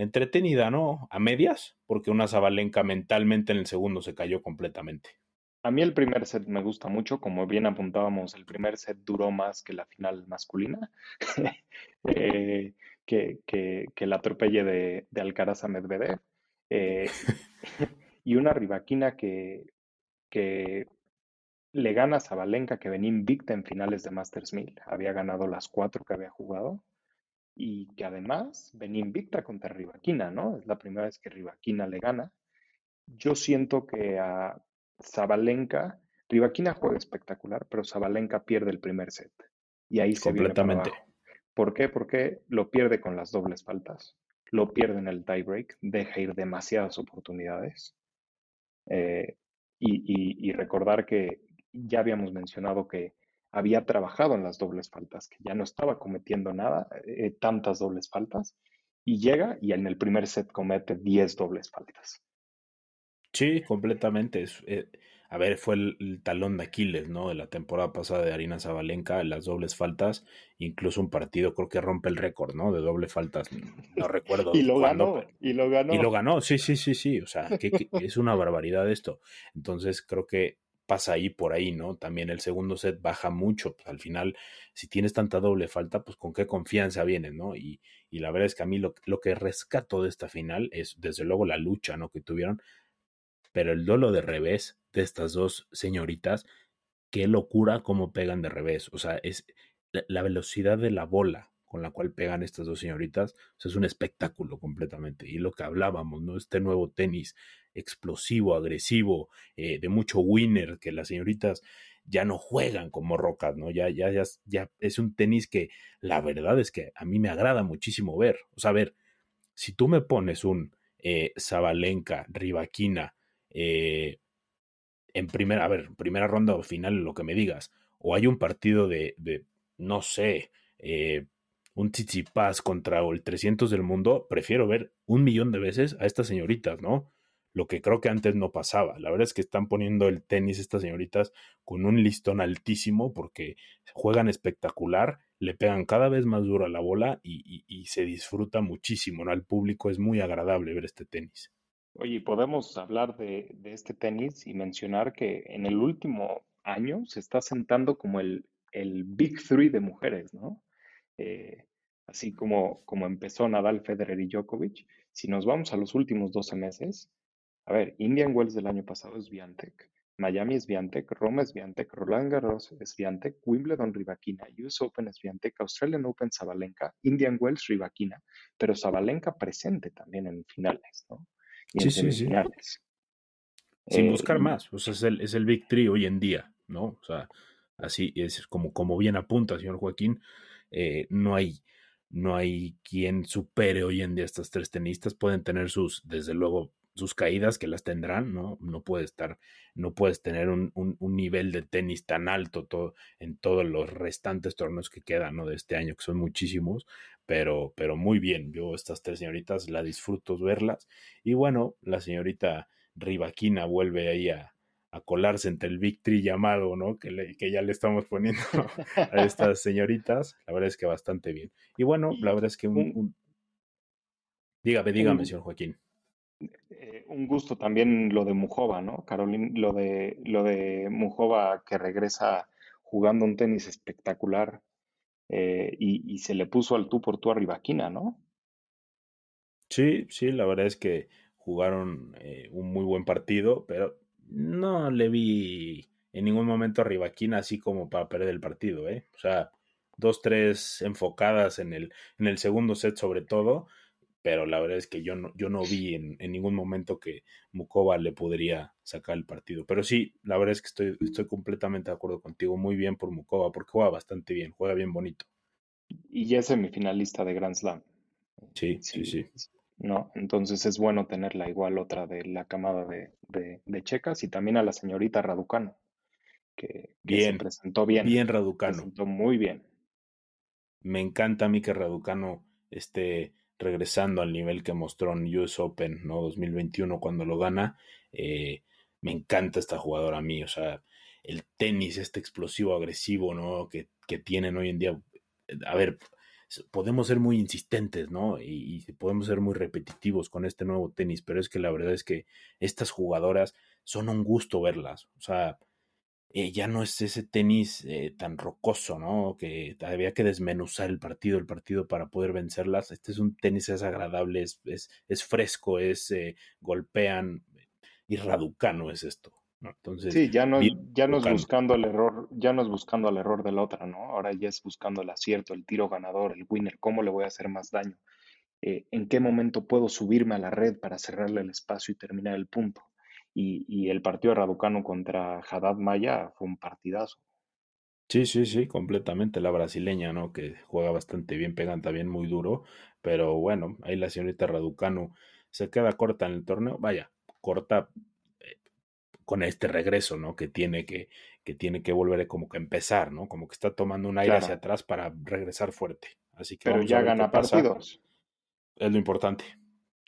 entretenida, ¿no? A medias, porque una Zabalenka mentalmente en el segundo se cayó completamente. A mí el primer set me gusta mucho, como bien apuntábamos, el primer set duró más que la final masculina, eh, que, que, el atropelle de, Alcaraz a Medvedev, eh, y una rivaquina que, que le gana a Zabalenka, que venía invicta en finales de Masters 1000, había ganado las cuatro que había jugado, y que además venía invicta contra Rivaquina, ¿no? Es la primera vez que Rivaquina le gana. Yo siento que a Zabalenka, Rivaquina juega espectacular, pero Zabalenka pierde el primer set. Y ahí se Completamente. Viene ¿Por qué? Porque lo pierde con las dobles faltas. Lo pierde en el tiebreak, deja ir demasiadas oportunidades. Eh, y, recordar que ya habíamos mencionado que había trabajado en las dobles faltas, que ya no estaba cometiendo nada, eh, tantas dobles faltas, y llega y en el primer set comete 10 dobles faltas. Sí, completamente. Eh, a ver, fue el, talón de Aquiles, ¿no? De la temporada pasada de Arina Zabalenka, las dobles faltas, incluso un partido creo que rompe el récord, ¿no? De doble faltas, no recuerdo. y lo ganó, y lo ganó. Y lo ganó, sí, sí, sí, sí, o sea, que, es una barbaridad esto. Entonces creo que pasa ahí por ahí, ¿no? También el segundo set baja mucho, pues al final, si tienes tanta doble falta, pues con qué confianza vienes, ¿no? Y, y la verdad es que a mí lo, lo que rescato de esta final es desde luego la lucha, ¿no? Que tuvieron, pero el dolo de revés de estas dos señoritas, qué locura cómo pegan de revés. O sea, es la velocidad de la bola con la cual pegan estas dos señoritas, o es un espectáculo completamente. Y lo que hablábamos, ¿no? Este nuevo tenis explosivo, agresivo, eh, de mucho winner, que las señoritas ya no juegan como rocas, ¿no? Ya, ya, ya, ya es un tenis que la verdad es que a mí me agrada muchísimo ver. O sea, a ver, si tú me pones un eh, Zabalenka, Rivaquina, eh, en primera, a ver, primera ronda o final, lo que me digas, o hay un partido de, de no sé, eh, un Tsitsipas contra el 300 del mundo, prefiero ver un millón de veces a estas señoritas, ¿no? Lo que creo que antes no pasaba. La verdad es que están poniendo el tenis estas señoritas con un listón altísimo porque juegan espectacular, le pegan cada vez más duro a la bola y, se disfruta muchísimo. ¿no? Al público es muy agradable ver este tenis. Oye, podemos hablar de, este tenis y mencionar que en el último año se está sentando como el, el Big Three de mujeres, ¿no? Eh, así como, como empezó Nadal, Federer y Djokovic. Si nos vamos a los últimos 12 meses, a ver, Indian Wells del año pasado es Viantec, Miami es Viantec, Roma es Viantec, Roland Garros es Viantec, Wimbledon Rivaquina, US Open es Viantec, Australian Open Sabalenka, Indian Wells Rivaquina, pero Sabalenka presente también en finales, ¿no? Y en sí, semifinales. Sin eh, buscar más, o sea, es el, es el Big Three hoy en día, ¿no? O sea, así es como, como bien apunta, señor Joaquín, eh, no hay no hay quien supere hoy en día a estas tres tenistas. Pueden tener sus, desde luego, sus caídas que las tendrán, ¿no? No puede estar, no puedes tener un, un, nivel de tenis tan alto todo, en todos los restantes torneos que quedan, ¿no? De este año, que son muchísimos, pero, pero muy bien. Yo estas tres señoritas la disfruto verlas. Y bueno, la señorita Rivaquina vuelve ahí a, a colarse entre el Victory llamado, ¿no? Que, que ya le estamos poniendo a estas señoritas. La verdad es que bastante bien. Y bueno, la verdad es que un... Dígame, dígame, señor Joaquín. Eh, un gusto también lo de Mujova, ¿no? Carolina, lo de, lo de Mujova que regresa jugando un tenis espectacular eh, y, se le puso al tú por tú a Rivaquina, ¿no? Sí, sí, la verdad es que jugaron eh, un muy buen partido, pero no le vi en ningún momento a Rivaquina así como para perder el partido, ¿eh? O sea, dos, tres enfocadas en el, en el segundo set sobre todo, pero la verdad es que yo no, yo no vi en, ningún momento que Mukova le podría sacar el partido. Pero sí, la verdad es que estoy, estoy completamente de acuerdo contigo. Muy bien por Mukova, porque juega bastante bien, juega bien bonito. Y ya es semifinalista de Grand Slam. Sí, sí, sí. ¿no? Entonces es bueno tenerla igual otra de la camada de, de, checas y también a la señorita Raducano, que, bien, se presentó bien. Bien Raducano. presentó muy bien. Me encanta a mí que Raducano esté regresando al nivel que mostró en US Open, ¿no? 2021 cuando lo gana. Eh, me encanta esta jugadora a mí, o sea, el tenis, este explosivo agresivo, ¿no? Que, que tienen hoy en día. A ver, podemos ser muy insistentes, ¿no? Y, podemos ser muy repetitivos con este nuevo tenis, pero es que la verdad es que estas jugadoras son un gusto verlas. O sea, eh, ya no es ese tenis eh, tan rocoso, ¿no? Que había que desmenuzar el partido, el partido para poder vencerlas. Este es un tenis es agradable, es, es, fresco, es eh, golpean y raducano es esto. Entonces, sí, ya no, ya no es buscando el error, ya no es buscando el error de la otra, ¿no? Ahora ya es buscando el acierto, el tiro ganador, el winner, cómo le voy a hacer más daño, eh, en qué momento puedo subirme a la red para cerrarle el espacio y terminar el punto. Y, y el partido de Raducano contra Haddad Maya fue un partidazo. Sí, sí, sí, completamente. La brasileña, ¿no? Que juega bastante bien, pegan también muy duro. Pero bueno, ahí la señorita Raducano se queda corta en el torneo. Vaya, corta con este regreso, ¿no? Que tiene que, que tiene que volver como que empezar, ¿no? Como que está tomando un aire hacia atrás para regresar fuerte. Así que Pero ya gana partidos. Es lo importante.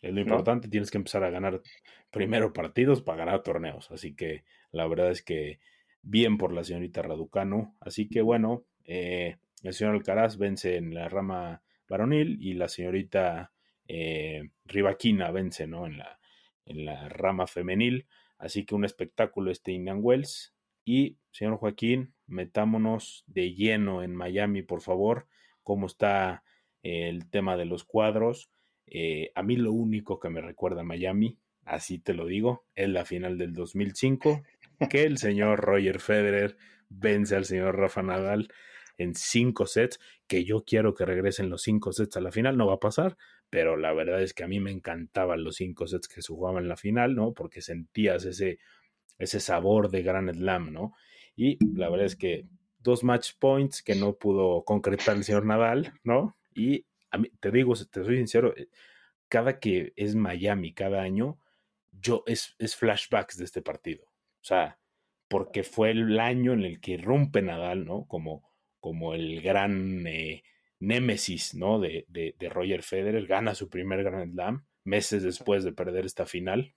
Es lo importante, tienes que empezar a ganar primero partidos para ganar torneos. Así que la verdad es que bien por la señorita Raducano. Así que bueno, eh, el señor Alcaraz vence en la rama varonil y la señorita eh, Rivaquina vence, ¿no? En la, en la rama femenil. Así que un espectáculo este Indian Wells. Y, señor Joaquín, metámonos de lleno en Miami, por favor. ¿Cómo está el tema de los cuadros? Eh, a mí lo único que me recuerda a Miami, así te lo digo, es la final del 2005, que el señor Roger Federer vence al señor Rafa Nadal en cinco sets, que yo quiero que regresen los cinco sets a la final, no va a pasar, pero la verdad es que a mí me encantaban los cinco sets que se jugaban en la final, ¿no? Porque sentías ese, ese sabor de Grand Slam, ¿no? Y la verdad es que dos match points que no pudo concretar el señor Nadal, ¿no? Y a mí, te digo, te soy sincero, eh, cada que es Miami, cada año, yo es, es flashbacks de este partido. O sea, porque fue el año en el que rompe Nadal, ¿no? Como, como el gran eh, némesis, ¿no? De, de, Roger Federer, gana su primer Grand Slam meses después de perder esta final.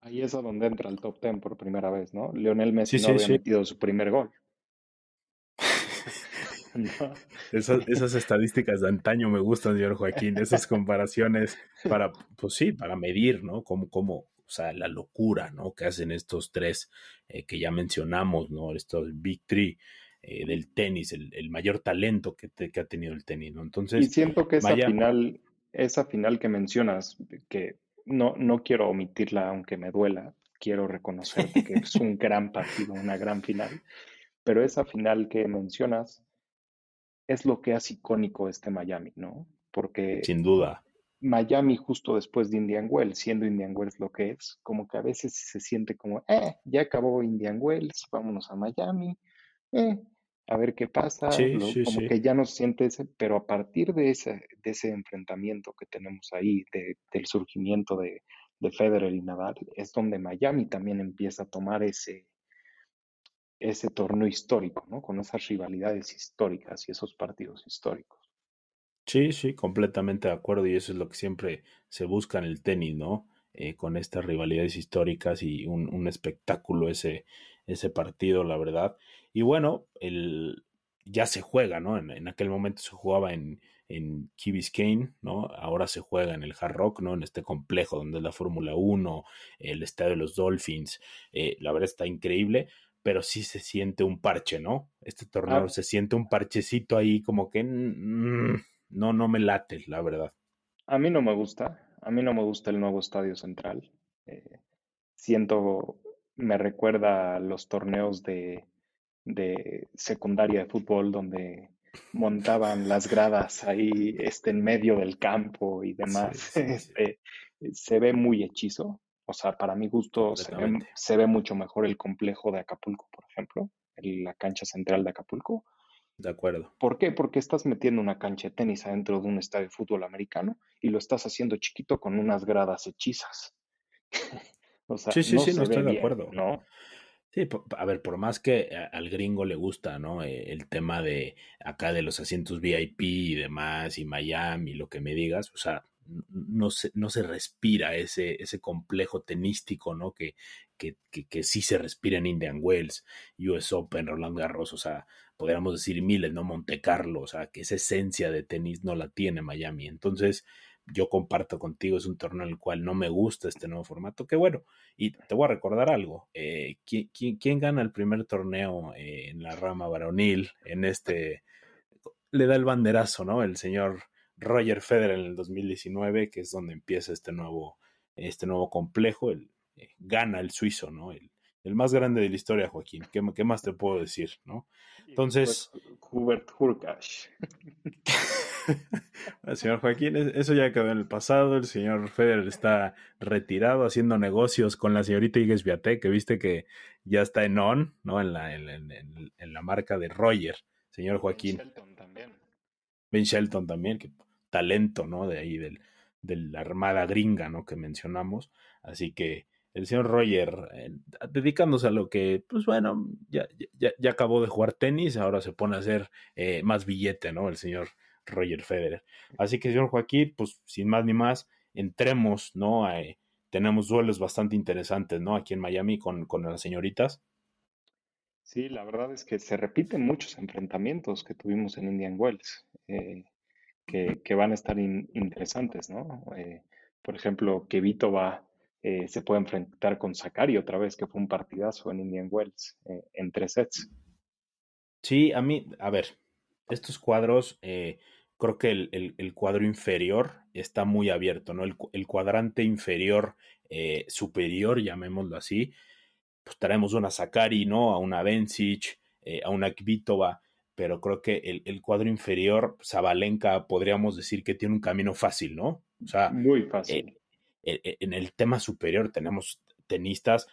Ahí es a donde entra el top 10 por primera vez, ¿no? Lionel Messi Sí, no sí, había sí. metido su primer gol. No. Esas, esas estadísticas de antaño me gustan, señor Joaquín, esas comparaciones para, pues sí, para medir, ¿no? Como, como, o sea, la locura, ¿no? Que hacen estos tres eh, que ya mencionamos, ¿no? Estos Big Three eh, del tenis, el, el mayor talento que, te- que ha tenido el tenis, ¿no? Y Entonces, siento que esa final, esa final que mencionas, que no, no quiero omitirla aunque me duela, quiero reconocerte que es un gran partido, una gran final, pero esa final que mencionas es lo que hace icónico este Miami, ¿no? Porque sin duda, Miami justo después de Indian Wells, siendo Indian Wells lo que es, como que a veces se siente como, eh, ya acabó Indian Wells, vámonos a Miami, eh, a ver qué pasa, sí, lo- sí, como sí. que ya no se siente ese, pero a partir de ese, de ese enfrentamiento que tenemos ahí, de- del surgimiento de, de Federer y Nadal, es donde Miami también empieza a tomar ese, ese torneo histórico, ¿no? Con esas rivalidades históricas y esos partidos históricos. Sí, sí, completamente de acuerdo y eso es lo que siempre se busca en el tenis, ¿no? Eh, con estas rivalidades históricas y un, espectáculo ese, ese partido, la verdad. Y bueno, el, ya se juega, ¿no? En, aquel momento se jugaba en, en Key ¿no? Ahora se juega en el Hard Rock, ¿no? En este complejo donde es la Fórmula 1, el estadio de los Dolphins. Eh, la verdad está increíble, pero sí se siente un parche, ¿no? Este torneo Ah, se siente un parchecito ahí como que... mm, no, no me late, la verdad. A mí no me gusta, a mí no me gusta el nuevo Estadio Central. Eh, siento, me recuerda a los torneos de, de secundaria de fútbol donde montaban las gradas ahí este, en medio del campo y Sí, demás. sí, sí, Este, se ve muy hechizo. O sea, para mi gusto se ve, completamente. se ve mucho mejor el complejo de Acapulco, por ejemplo, el- la cancha central de Acapulco. De acuerdo. ¿Por qué? Porque estás metiendo una cancha de tenis adentro de un estadio de fútbol americano y lo estás haciendo chiquito con unas gradas hechizas. O sea, Sí, sí, no sí, no se estoy de acuerdo. ¿no? Sí, a ver, por más que al gringo le gusta, ¿no? Eh, El tema de acá de los asientos VIP y demás, y Miami, lo que me digas, o sea, no se, no se respira ese, ese complejo tenístico, ¿no? Que, que, que, sí se respira en Indian Wells, US Open, Roland Garros, o sea, podríamos decir miles, ¿no? Monte Carlo, o sea, que esa esencia de tenis no la tiene Miami. Entonces, yo comparto contigo, es un torneo en el cual no me gusta este nuevo formato, que bueno, y te voy a recordar algo. Eh, ¿quién, quién, quién gana el primer torneo eh, en la rama varonil? En este. Le da el banderazo, ¿no? El señor Roger Federer en el 2019, que es donde empieza este nuevo, este nuevo complejo. El, eh, gana el suizo, ¿no? El, el más grande de la historia, Joaquín. ¿Qué, qué más te puedo decir, no? Entonces. después Hubert Hurkacz. El señor Joaquín, es- eso ya quedó en el pasado. El señor Federer está retirado haciendo negocios con la señorita Igues Viatek, que viste que ya está en on, ¿no? En la, en, en- la marca de Roger, señor Ben Joaquín. Shelton también. Ben Shelton también, que talento, ¿no? De ahí del, de la armada gringa, ¿no? Que mencionamos. Así que el señor Roger, eh, dedicándose a lo que, pues bueno, ya, ya, ya acabó de jugar tenis, ahora se pone a hacer eh, más billete, ¿no? El señor Roger Federer. Así que, señor Joaquín, pues sin más ni más, entremos, ¿no? Eh, tenemos duelos bastante interesantes, ¿no? Aquí en Miami con, con las señoritas. Sí, la verdad es que se repiten muchos enfrentamientos que tuvimos en Indian Wells, eh, que, que van a estar in- interesantes, ¿no? Eh, por ejemplo, Kvitova eh, se puede enfrentar con Sakari otra vez, que fue un partidazo en Indian Wells, eh, en tres sets. Sí, a mí, a ver, estos cuadros, eh, creo que el, el- el cuadro inferior está muy abierto, ¿no? El, cu- el cuadrante inferior superior, llamémoslo así, pues traemos una Sakari, ¿no? A una Bencic, a una Kvitova, pero creo que el, el cuadro inferior, Zabalenka, podríamos decir que tiene un camino fácil, ¿no? O sea, Muy eh, fácil. eh, en el tema superior tenemos tenistas.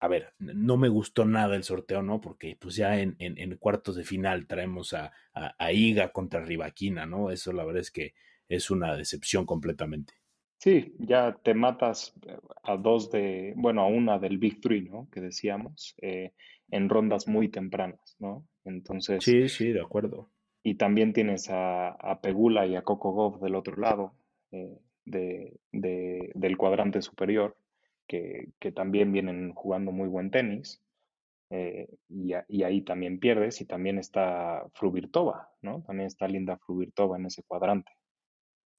A ver, no me gustó nada el sorteo, ¿no? Porque pues ya en, en, en cuartos de final traemos a, a, a, Iga contra Rivaquina, ¿no? Eso la verdad es que es una decepción completamente. Sí, ya te matas a dos de, bueno, a una del Big Three, ¿no? Que decíamos, eh, en rondas muy tempranas, ¿no? Entonces, sí, sí, de acuerdo. Y también tienes a, a Pegula y a Coco Gauff del otro lado eh, de, de, del cuadrante superior, que, que también vienen jugando muy buen tenis. Eh, y, y, ahí también pierdes. Y también está Fruvirtova, ¿no? También está Linda Fruvirtova en ese cuadrante.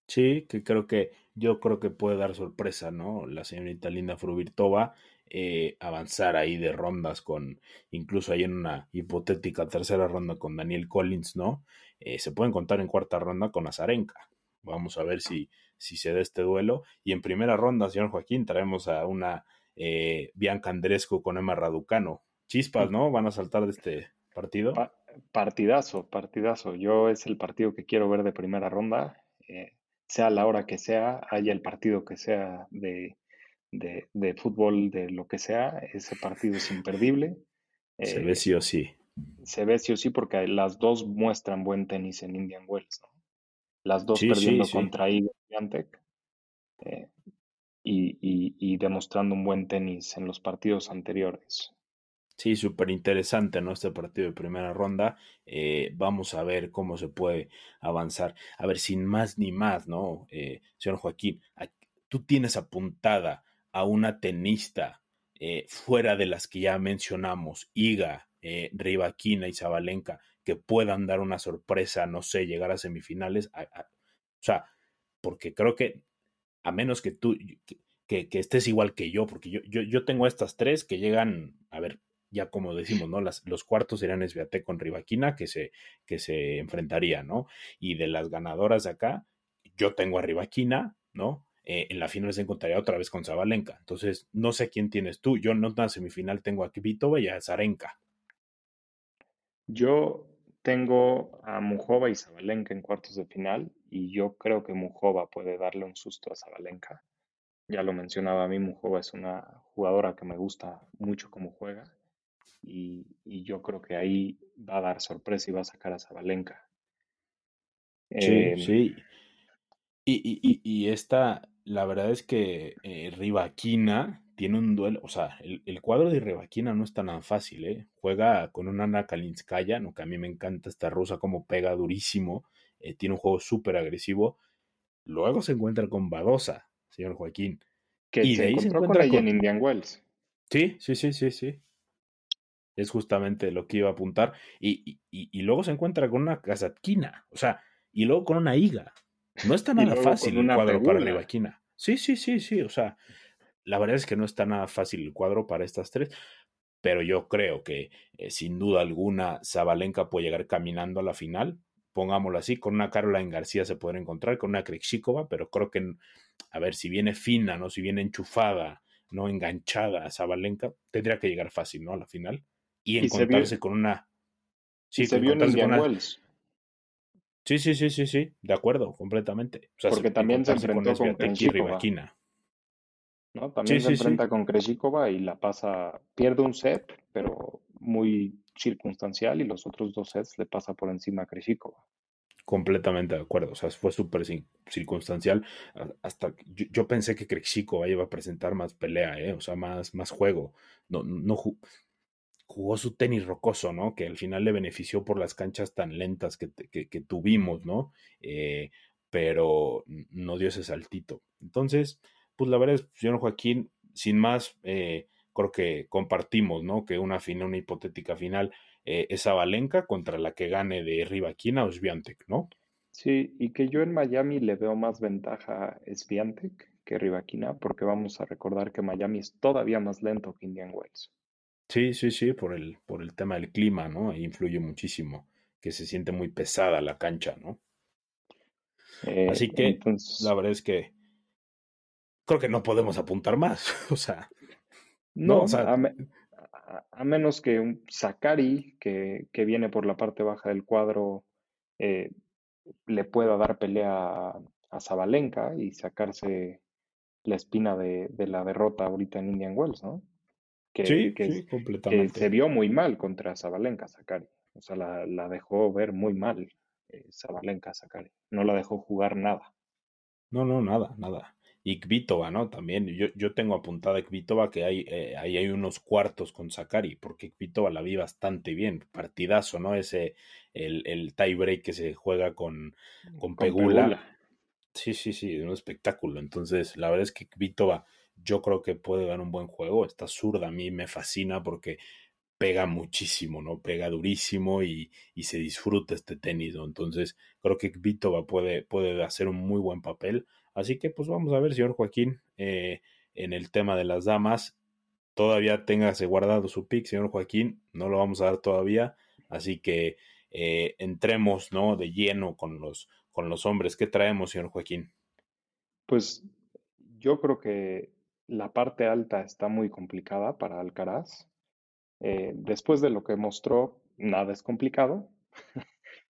Sí, que creo que yo creo que puede dar sorpresa, ¿no? La señorita Linda Fruvirtova eh, avanzar ahí de rondas con, incluso ahí en una hipotética tercera ronda con Daniel Collins, ¿no? Eh, se pueden contar en cuarta ronda con Azarenka. Vamos a ver si, si se da este duelo. Y en primera ronda, señor Joaquín, traemos a una eh, Bianca Andrescu con Emma Raducano. Chispas, ¿no? Van a saltar de este partido. partidazo, partidazo. Yo es el partido que quiero ver de primera ronda. Eh, sea la hora que sea, haya el partido que sea de, de, fútbol, de lo que sea, ese partido es imperdible. Se ve sí o sí. Se ve sí o sí porque las dos muestran buen tenis en Indian Wells. ¿no? las dos perdiendo contra Igor eh, y, y, demostrando un buen tenis en los partidos anteriores. Sí, súper interesante, ¿no? Este partido de primera ronda. Eh, vamos a ver cómo se puede avanzar. A ver, sin más ni más, ¿no? Eh, señor Joaquín, tú tienes apuntada a una tenista fuera de las que ya mencionamos, Iga, Rivaquina y Zabalenka, que puedan dar una sorpresa, no sé, llegar a semifinales. o sea, porque creo que a menos que tú, que, estés igual que yo, porque yo, yo, yo, tengo estas tres que llegan, a ver, ya como decimos, ¿no? Las, los cuartos serían Esbiate con Rivaquina, que se, que se enfrentaría, ¿no? Y de las ganadoras de acá, yo tengo a Rivaquina, ¿no? Eh, en la final se encontraría otra vez con Zabalenka. Entonces, no sé quién tienes tú. Yo en una semifinal tengo a Kvitova y a Zarenka. Yo tengo a Mujova y Zabalenka en cuartos de final y yo creo que Mujova puede darle un susto a Zabalenka. Ya lo mencionaba a mí, Mujova es una jugadora que me gusta mucho cómo juega y, yo creo que ahí va a dar sorpresa y va a sacar a Zabalenka. Sí, em, sí. Y, y, y, esta, la verdad es que eh, Rivaquina tiene un duelo, o sea, el, cuadro de Rivaquina no es tan fácil, ¿eh? Juega con una Ana Kalinskaya, ¿no? que a mí me encanta esta rusa como pega durísimo, eh, tiene un juego súper agresivo. Luego se encuentra con Badosa, señor Joaquín. Que y se de ahí se encuentra con, Indian Wells. Sí, sí, sí, sí, sí. Es justamente lo que iba a apuntar. Y, y, y luego se encuentra con una Kazatkina, o sea, y luego con una Iga. No está nada fácil el cuadro para Rivaquina. Sí, sí, sí, sí, o sea, la verdad es que no está nada fácil el cuadro para estas tres, pero yo creo que eh, sin duda alguna Zabalenka puede llegar caminando a la final, pongámoslo así, con una Caroline García se puede encontrar, con una Krejcikova, pero creo que, a ver, si viene fina, ¿no? Si viene enchufada, ¿no? Enganchada a Zabalenka, tendría que llegar fácil, ¿no? A la final. Y, encontrarse con una... Sí, se vio en. Sí, sí, sí, sí, sí, de acuerdo, completamente. Porque también se enfrentó con, con ¿no? También se enfrenta con Krejcikova y la pasa, pierde un set, pero muy circunstancial y los otros dos sets le pasa por encima a Krejcikova. Completamente de acuerdo, o sea, fue súper circunstancial. Hasta yo, yo pensé que Krejcikova iba a presentar más pelea, ¿eh? o sea, más, más juego. No, no jugó su tenis rocoso, ¿no? Que al final le benefició por las canchas tan lentas que, que, tuvimos, ¿no? Eh, pero no dio ese saltito. Entonces, pues la verdad es, señor Joaquín, sin más, eh, creo que compartimos, ¿no? Que una una hipotética final eh, es Valenca contra la que gane de Rivaquina o Sviantek, ¿no? Sí, y que yo en Miami le veo más ventaja a Sviantek que Rivaquina, porque vamos a recordar que Miami es todavía más lento que Indian Wells. Sí, sí, sí, por el, por el tema del clima, ¿no? influye muchísimo, que se siente muy pesada la cancha, ¿no? Eh, Así que la verdad es que creo que no podemos apuntar más. o sea, no, a, menos que un Sakari, que, que, viene por la parte baja del cuadro, eh, le pueda dar pelea a, Zabalenka y sacarse la espina de, de, la derrota ahorita en Indian Wells, ¿no? Que, sí, sí. Que se vio muy mal contra Zabalenka, Sakari. O sea, la, la dejó ver muy mal eh, Zabalenka, Sakari. No la dejó jugar nada. No, no, nada, nada y Kvitova, ¿no? También yo, yo tengo apuntada a Kvitova que hay, eh, ahí hay unos cuartos con Sakari, porque Kvitova la vi bastante bien, partidazo, ¿no? Ese, el, el tie break que se juega con, con, Pegula. Sí, sí, sí, es un espectáculo. Entonces, la verdad es que Kvitova yo creo que puede dar un buen juego. Esta zurda a mí me fascina porque pega muchísimo, ¿no? Pega durísimo y, se disfruta este tenis, ¿no? Entonces, creo que Vitova puede, puede hacer un muy buen papel. Así que, pues vamos a ver, señor Joaquín, eh, en el tema de las damas, todavía téngase guardado su pick, señor Joaquín, no lo vamos a dar todavía, así que eh, entremos, ¿no? De lleno con los, con los hombres. ¿Qué traemos, señor Joaquín? Pues yo creo que la parte alta está muy complicada para Alcaraz. Eh, después de lo que mostró, nada es complicado,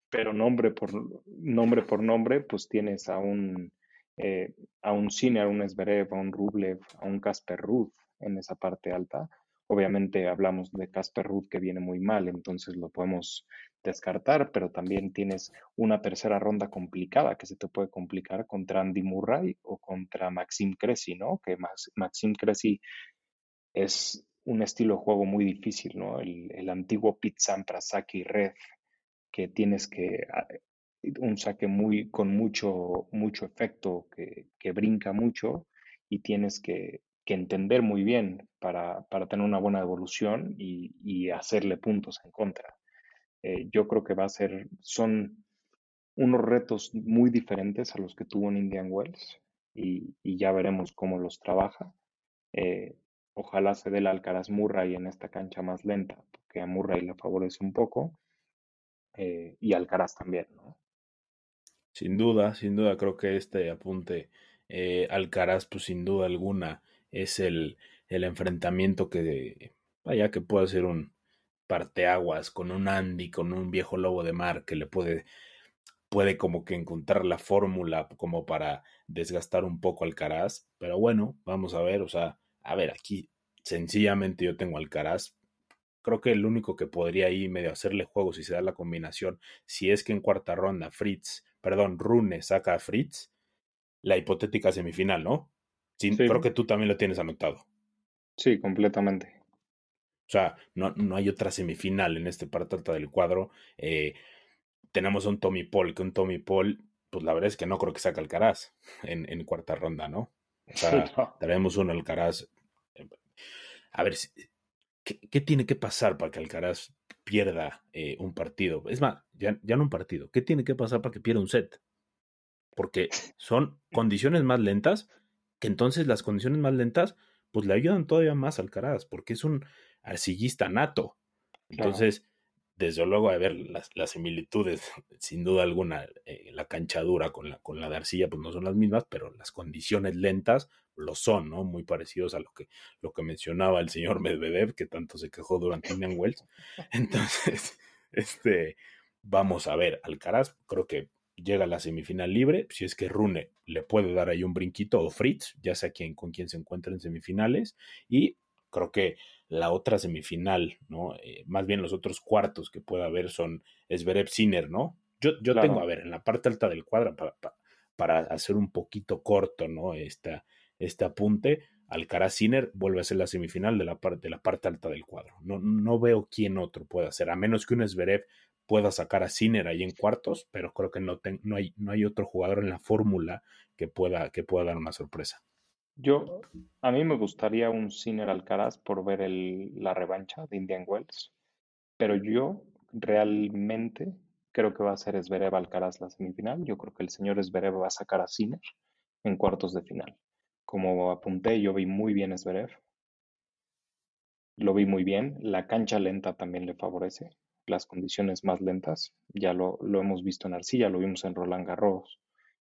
pero nombre por nombre, por nombre pues tienes a un, eh, a un Sinner, a un a un Rublev, a un Casper Ruth en esa parte alta. Obviamente hablamos de Casper Ruth que viene muy mal, entonces lo podemos descartar, pero también tienes una tercera ronda complicada que se te puede complicar contra Andy Murray o contra Maxim Cressy, ¿no? Que Maxim Cressy es un estilo de juego muy difícil, ¿no? El, antiguo Pete Sampras, saque red, que tienes que, ah, un saque muy, con mucho, mucho efecto, que, que brinca mucho y tienes que, que entender muy bien para, para, tener una buena evolución y, y hacerle puntos en contra. Eh, yo creo que va a ser, son unos retos muy diferentes a los que tuvo en Indian Wells y, y ya veremos cómo los trabaja. Eh, Ojalá se dé el Alcaraz Murray en esta cancha más lenta, porque a Murray le favorece un poco. Eh, y Alcaraz también, ¿no? Sin duda, sin duda, creo que este apunte eh, Alcaraz, pues sin duda alguna, es el, el enfrentamiento que, vaya, que puede ser un parteaguas con un Andy, con un viejo lobo de mar que le puede, puede como que encontrar la fórmula como para desgastar un poco Alcaraz. Pero bueno, vamos a ver, o sea, a ver, aquí sencillamente yo tengo Alcaraz. Creo que el único que podría ahí medio hacerle juego si se da la combinación, si es que en cuarta ronda Fritz, perdón, Rune saca a Fritz, la hipotética semifinal, ¿no? Sí, Creo que tú también lo tienes anotado. Sí, completamente. O sea, no, no hay otra semifinal en este parte alta del cuadro. Eh, tenemos un Tommy Paul, que un Tommy Paul, pues la verdad es que no creo que saque Alcaraz en, en cuarta ronda, ¿no? O sea, tenemos un Alcaraz. Eh, a ver, ¿qué, tiene que pasar para que Alcaraz pierda eh, un partido? Es más, ya, ya no un partido. ¿Qué tiene que pasar para que pierda un set? Porque son condiciones más lentas, que entonces las condiciones más lentas, pues le ayudan todavía más al Alcaraz, porque es un arcillista nato. Entonces, desde luego, a ver, las, las similitudes, sin duda alguna, eh, la cancha dura con la, con la de arcilla, pues no son las mismas, pero las condiciones lentas lo son, ¿no? Muy parecidos a lo que, lo que mencionaba el señor Medvedev, que tanto se quejó durante Indian Wells. Entonces, este, vamos a ver, Alcaraz creo que llega a la semifinal libre, si es que Rune le puede dar ahí un brinquito, o Fritz, ya sea quien, con quien se encuentra en semifinales, y creo que la otra semifinal, ¿no? Eh, más bien los otros cuartos que pueda haber son Zverev Sinner, ¿no? Yo, yo tengo, a ver, en la parte alta del cuadro, para, para, hacer un poquito corto, ¿no? Esta, este apunte, Alcaraz Sinner vuelve a ser la semifinal de la, parte, de la parte alta del cuadro. No, no veo quién otro pueda ser, a menos que un Zverev pueda sacar a Sinner ahí en cuartos, pero creo que no, no, hay, no hay otro jugador en la fórmula que pueda, que pueda dar una sorpresa. Yo, a mí me gustaría un Sinner Alcaraz por ver la revancha de Indian Wells, pero yo realmente creo que va a ser Zverev Alcaraz la semifinal. Yo creo que el señor Zverev va a sacar a Sinner en cuartos de final. Como apunté, yo vi muy bien Zverev. Lo vi muy bien. La cancha lenta también le favorece. Las condiciones más lentas. Ya lo, hemos visto en Arcilla, lo vimos en Roland Garros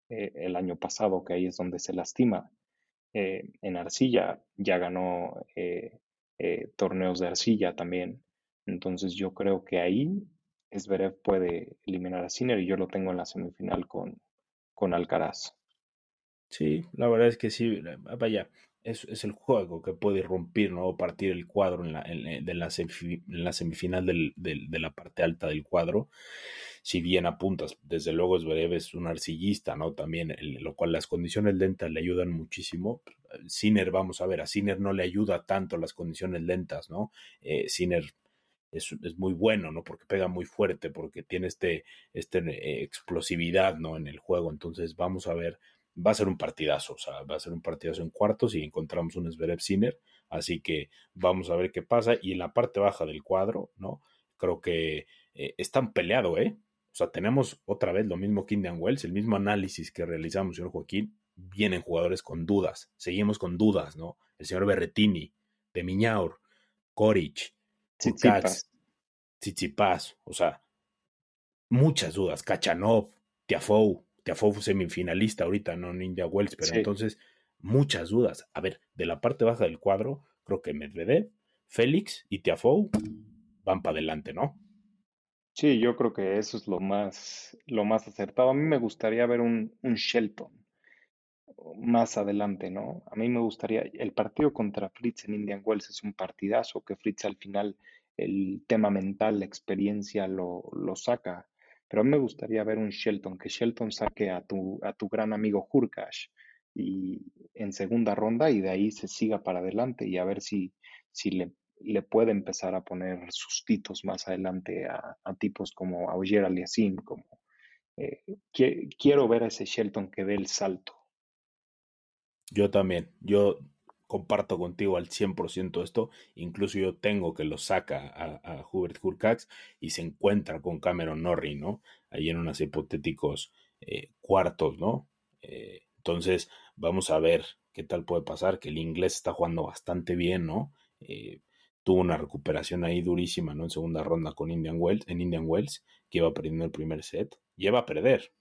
eh, el año pasado, que ahí es donde se lastima eh, en arcilla, ya ganó eh, torneos de arcilla también. Entonces yo creo que ahí Zverev puede eliminar a Sinner y yo lo tengo en la semifinal con, con Alcaraz. Sí, la verdad es que sí, vaya, es, es el juego que puede romper ¿no? o partir el cuadro en la, en, la, semifinal de la parte alta del cuadro si bien apuntas, desde luego Zverev es un arcillista, ¿no? También, lo cual las condiciones lentas le ayudan muchísimo. Sinner, vamos a ver, a Sinner no le ayuda tanto las condiciones lentas, ¿no? Eh, Sinner es, muy bueno, ¿no? Porque pega muy fuerte, porque tiene este, este eh, explosividad, ¿no? En el juego. Entonces, vamos a ver va a ser un partidazo, o sea, va a ser un partidazo en cuartos y encontramos un Zverev Sinner, así que vamos a ver qué pasa. Y en la parte baja del cuadro, ¿no? Creo que eh, están peleados, ¿eh? O sea, tenemos otra vez lo mismo que Indian Wells, el mismo análisis que realizamos, señor Joaquín. Vienen jugadores con dudas, seguimos con dudas, ¿no? El señor Berretini, de Miñaur, Koric, Tsitsipas. Tsitsipas, o sea, muchas dudas. Kachanov, Tiafou, Tiafou semifinalista ahorita, no Ninja Wells, pero entonces muchas dudas. A ver, de la parte baja del cuadro, creo que Medvedev, Félix y Tiafou van para adelante, ¿no? Sí, yo creo que eso es lo más, lo más acertado. A mí me gustaría ver un, un Shelton más adelante, ¿no? A mí me gustaría, el partido contra Fritz en Indian Wells es un partidazo, que Fritz al final el tema mental, la experiencia lo, lo saca, pero a mí me gustaría ver un Shelton, que Shelton saque a tu, a tu gran amigo Hurkash y en segunda ronda y de ahí se siga para adelante y a ver si, si le le puede empezar a poner sustitos más adelante a, tipos como Auger Aliassime, como eh, quiero ver a ese Shelton que dé el salto. Yo también, yo comparto contigo al 100% esto, incluso yo tengo que lo saca a, Hubert Hurkacz y se encuentra con Cameron Norrie, ¿no? Ahí en unos hipotéticos eh, cuartos, ¿no? Eh, entonces, vamos a ver qué tal puede pasar, que el inglés está jugando bastante bien, ¿no? tuvo una recuperación ahí durísima, ¿no? En segunda ronda con Indian Wells, en Indian Wells, que iba perdiendo el primer set. Lleva a perder.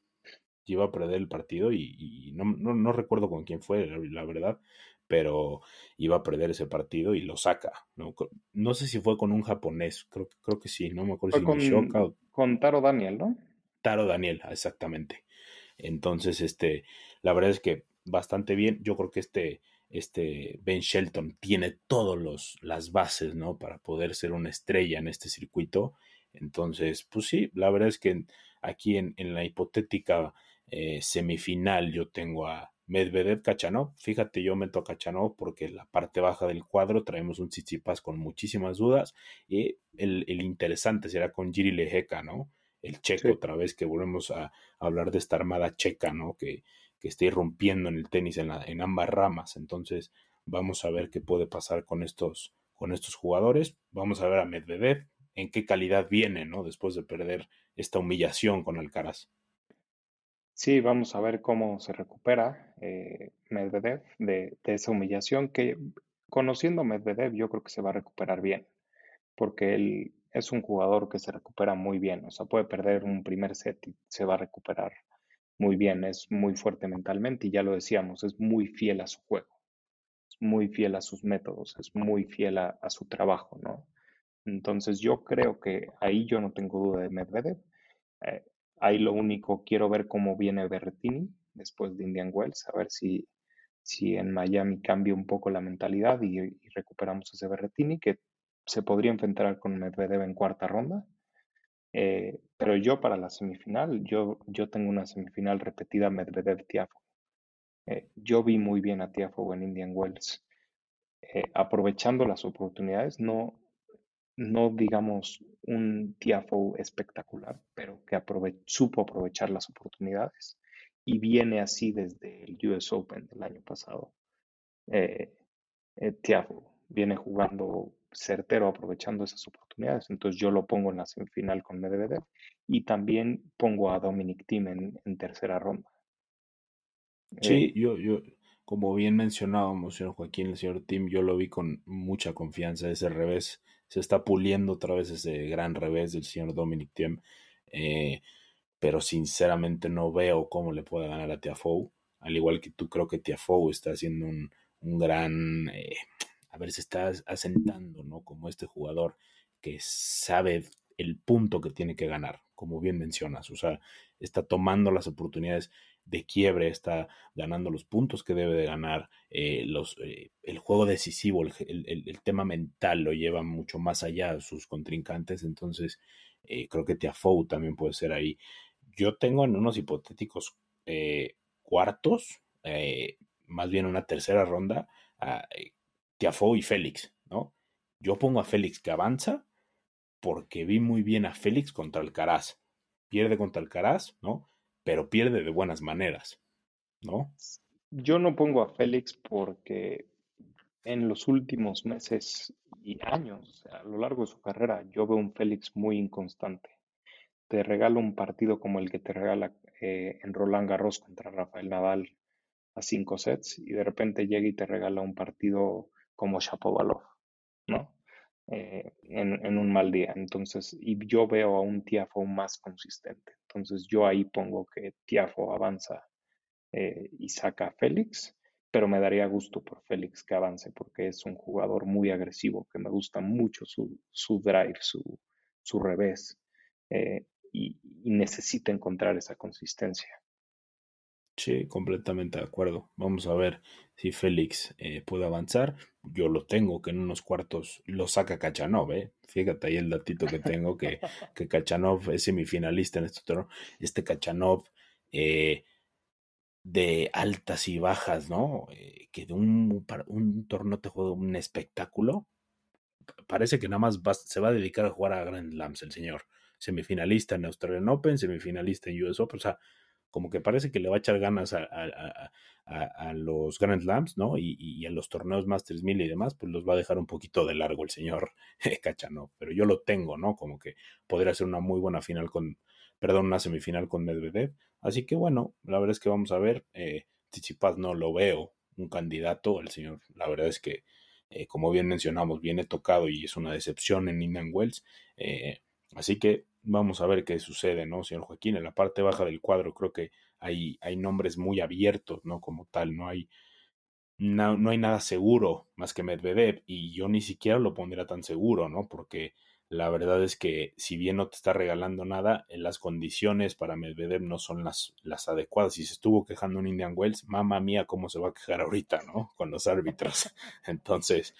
Lleva a perder el partido y, no, no, recuerdo con quién fue, la, verdad, pero iba a perder ese partido y lo saca. No, no sé si fue con un japonés, creo, creo que sí, no me acuerdo si con, Mishoka con Taro Daniel, ¿no? Taro Daniel, exactamente. Entonces, este, la verdad es que bastante bien. Yo creo que este, este Ben Shelton tiene todas las bases, ¿no? Para poder ser una estrella en este circuito. Entonces, pues sí, la verdad es que aquí en, la hipotética eh, semifinal yo tengo a Medvedev Kachanov. Fíjate, yo meto a Kachanov porque en la parte baja del cuadro traemos un Tsitsipas con muchísimas dudas. Y el, interesante será con Giri Lejeka, ¿no? El checo, otra vez que volvemos a, a, hablar de esta armada checa, ¿no? Que, que esté rompiendo en el tenis en, en, ambas ramas. Entonces, vamos a ver qué puede pasar con estos, con estos jugadores. Vamos a ver a Medvedev en qué calidad viene, ¿no? Después de perder esta humillación con Alcaraz. Sí, vamos a ver cómo se recupera eh, Medvedev de, esa humillación que conociendo Medvedev yo creo que se va a recuperar bien, porque él es un jugador que se recupera muy bien, o sea, puede perder un primer set y se va a recuperar muy bien, es muy fuerte mentalmente y ya lo decíamos, es muy fiel a su juego, es muy fiel a sus métodos, es muy fiel a, su trabajo, ¿no? Entonces yo creo que ahí yo no tengo duda de Medvedev. Eh, ahí lo único, quiero ver cómo viene Berretini después de Indian Wells, a ver si, si en Miami cambia un poco la mentalidad y, y recuperamos ese Berretini que se podría enfrentar con Medvedev en cuarta ronda eh, pero yo para la semifinal, yo, yo tengo una semifinal repetida Medvedev-Tiafo. Eh, yo vi muy bien a Tiafo en Indian Wells, eh, aprovechando las oportunidades, no, no digamos un Tiafo espectacular, pero que supo aprovechar las oportunidades y viene así desde el US Open del año pasado. Tiafo viene jugando certero aprovechando esas oportunidades. Entonces yo lo pongo en la semifinal con Medvedev y también pongo a Dominic Thiem en, tercera ronda. Sí, eh, yo, yo, como bien mencionábamos, señor Joaquín, el señor Tim, yo lo vi con mucha confianza ese revés. Se está puliendo otra vez ese gran revés del señor Dominic Thiem. Eh, pero sinceramente no veo cómo le puede ganar a Tiafoe. Al igual que tú, creo que Tiafoe está haciendo un, un gran eh, a ver, se está asentando, ¿no? Como este jugador que sabe el punto que tiene que ganar, como bien mencionas, o sea, está tomando las oportunidades de quiebre, está ganando los puntos que debe de ganar, eh, los, eh, el juego decisivo, el, tema mental lo lleva mucho más allá de sus contrincantes, entonces eh, creo que Tiafoe también puede ser ahí. Yo tengo en unos hipotéticos cuartos, más bien una tercera ronda, Tiafoe y Félix, ¿no? Yo pongo a Félix que avanza porque vi muy bien a Félix contra Alcaraz. Pierde contra Alcaraz, ¿no? Pero pierde de buenas maneras. ¿no? Yo no pongo a Félix porque en los últimos meses y años, a lo largo de su carrera, yo veo un Félix muy inconstante. Te regala un partido como el que te regala eh, en Roland Garros contra Rafael Nadal a cinco sets y de repente llega y te regala un partido como Shapovalov, ¿no? Eh, en, un mal día. Entonces, y yo veo a un Tiafo más consistente. Entonces, yo ahí pongo que Tiafo avanza eh, y saca a Félix, pero me daría gusto por Félix que avance porque es un jugador muy agresivo, que me gusta mucho su, su drive, su, su revés, eh, y necesita encontrar esa consistencia. Sí, completamente de acuerdo. Vamos a ver si Félix eh, puede avanzar. Yo lo tengo, que en unos cuartos lo saca Kachanov, ¿eh? Fíjate ahí el datito que tengo, que, que Kachanov es semifinalista en este torneo. Este Kachanov eh, de altas y bajas, ¿no? Eh, que de un, un torneo te juega un espectáculo. Parece que nada más se va a dedicar a jugar a Grand Slams el señor. Semifinalista en Australian Open, semifinalista en US Open, o sea como que parece que le va a echar ganas a, los Grand Slams, ¿no? Y, a los torneos Masters 1000 y demás, pues los va a dejar un poquito de largo el señor Cachano. Pero yo lo tengo, ¿no? Como que podría ser una muy buena final con, perdón, una semifinal con Medvedev. Así que bueno, la verdad es que vamos a ver. Eh, no lo veo un candidato. El señor, la verdad es que, eh, como bien mencionamos, viene tocado y es una decepción en Indian Wells. Eh, así que Vamos a ver qué sucede, ¿no, señor Joaquín? En la parte baja del cuadro creo que hay, hay nombres muy abiertos, ¿no? Como tal, no hay, no, no hay nada seguro más que Medvedev y yo ni siquiera lo pondría tan seguro, ¿no? Porque la verdad es que si bien no te está regalando nada, las condiciones para Medvedev no son las, las adecuadas. Si se estuvo quejando en Indian Wells, mamá mía, cómo se va a quejar ahorita, ¿no? Con los árbitros. Entonces,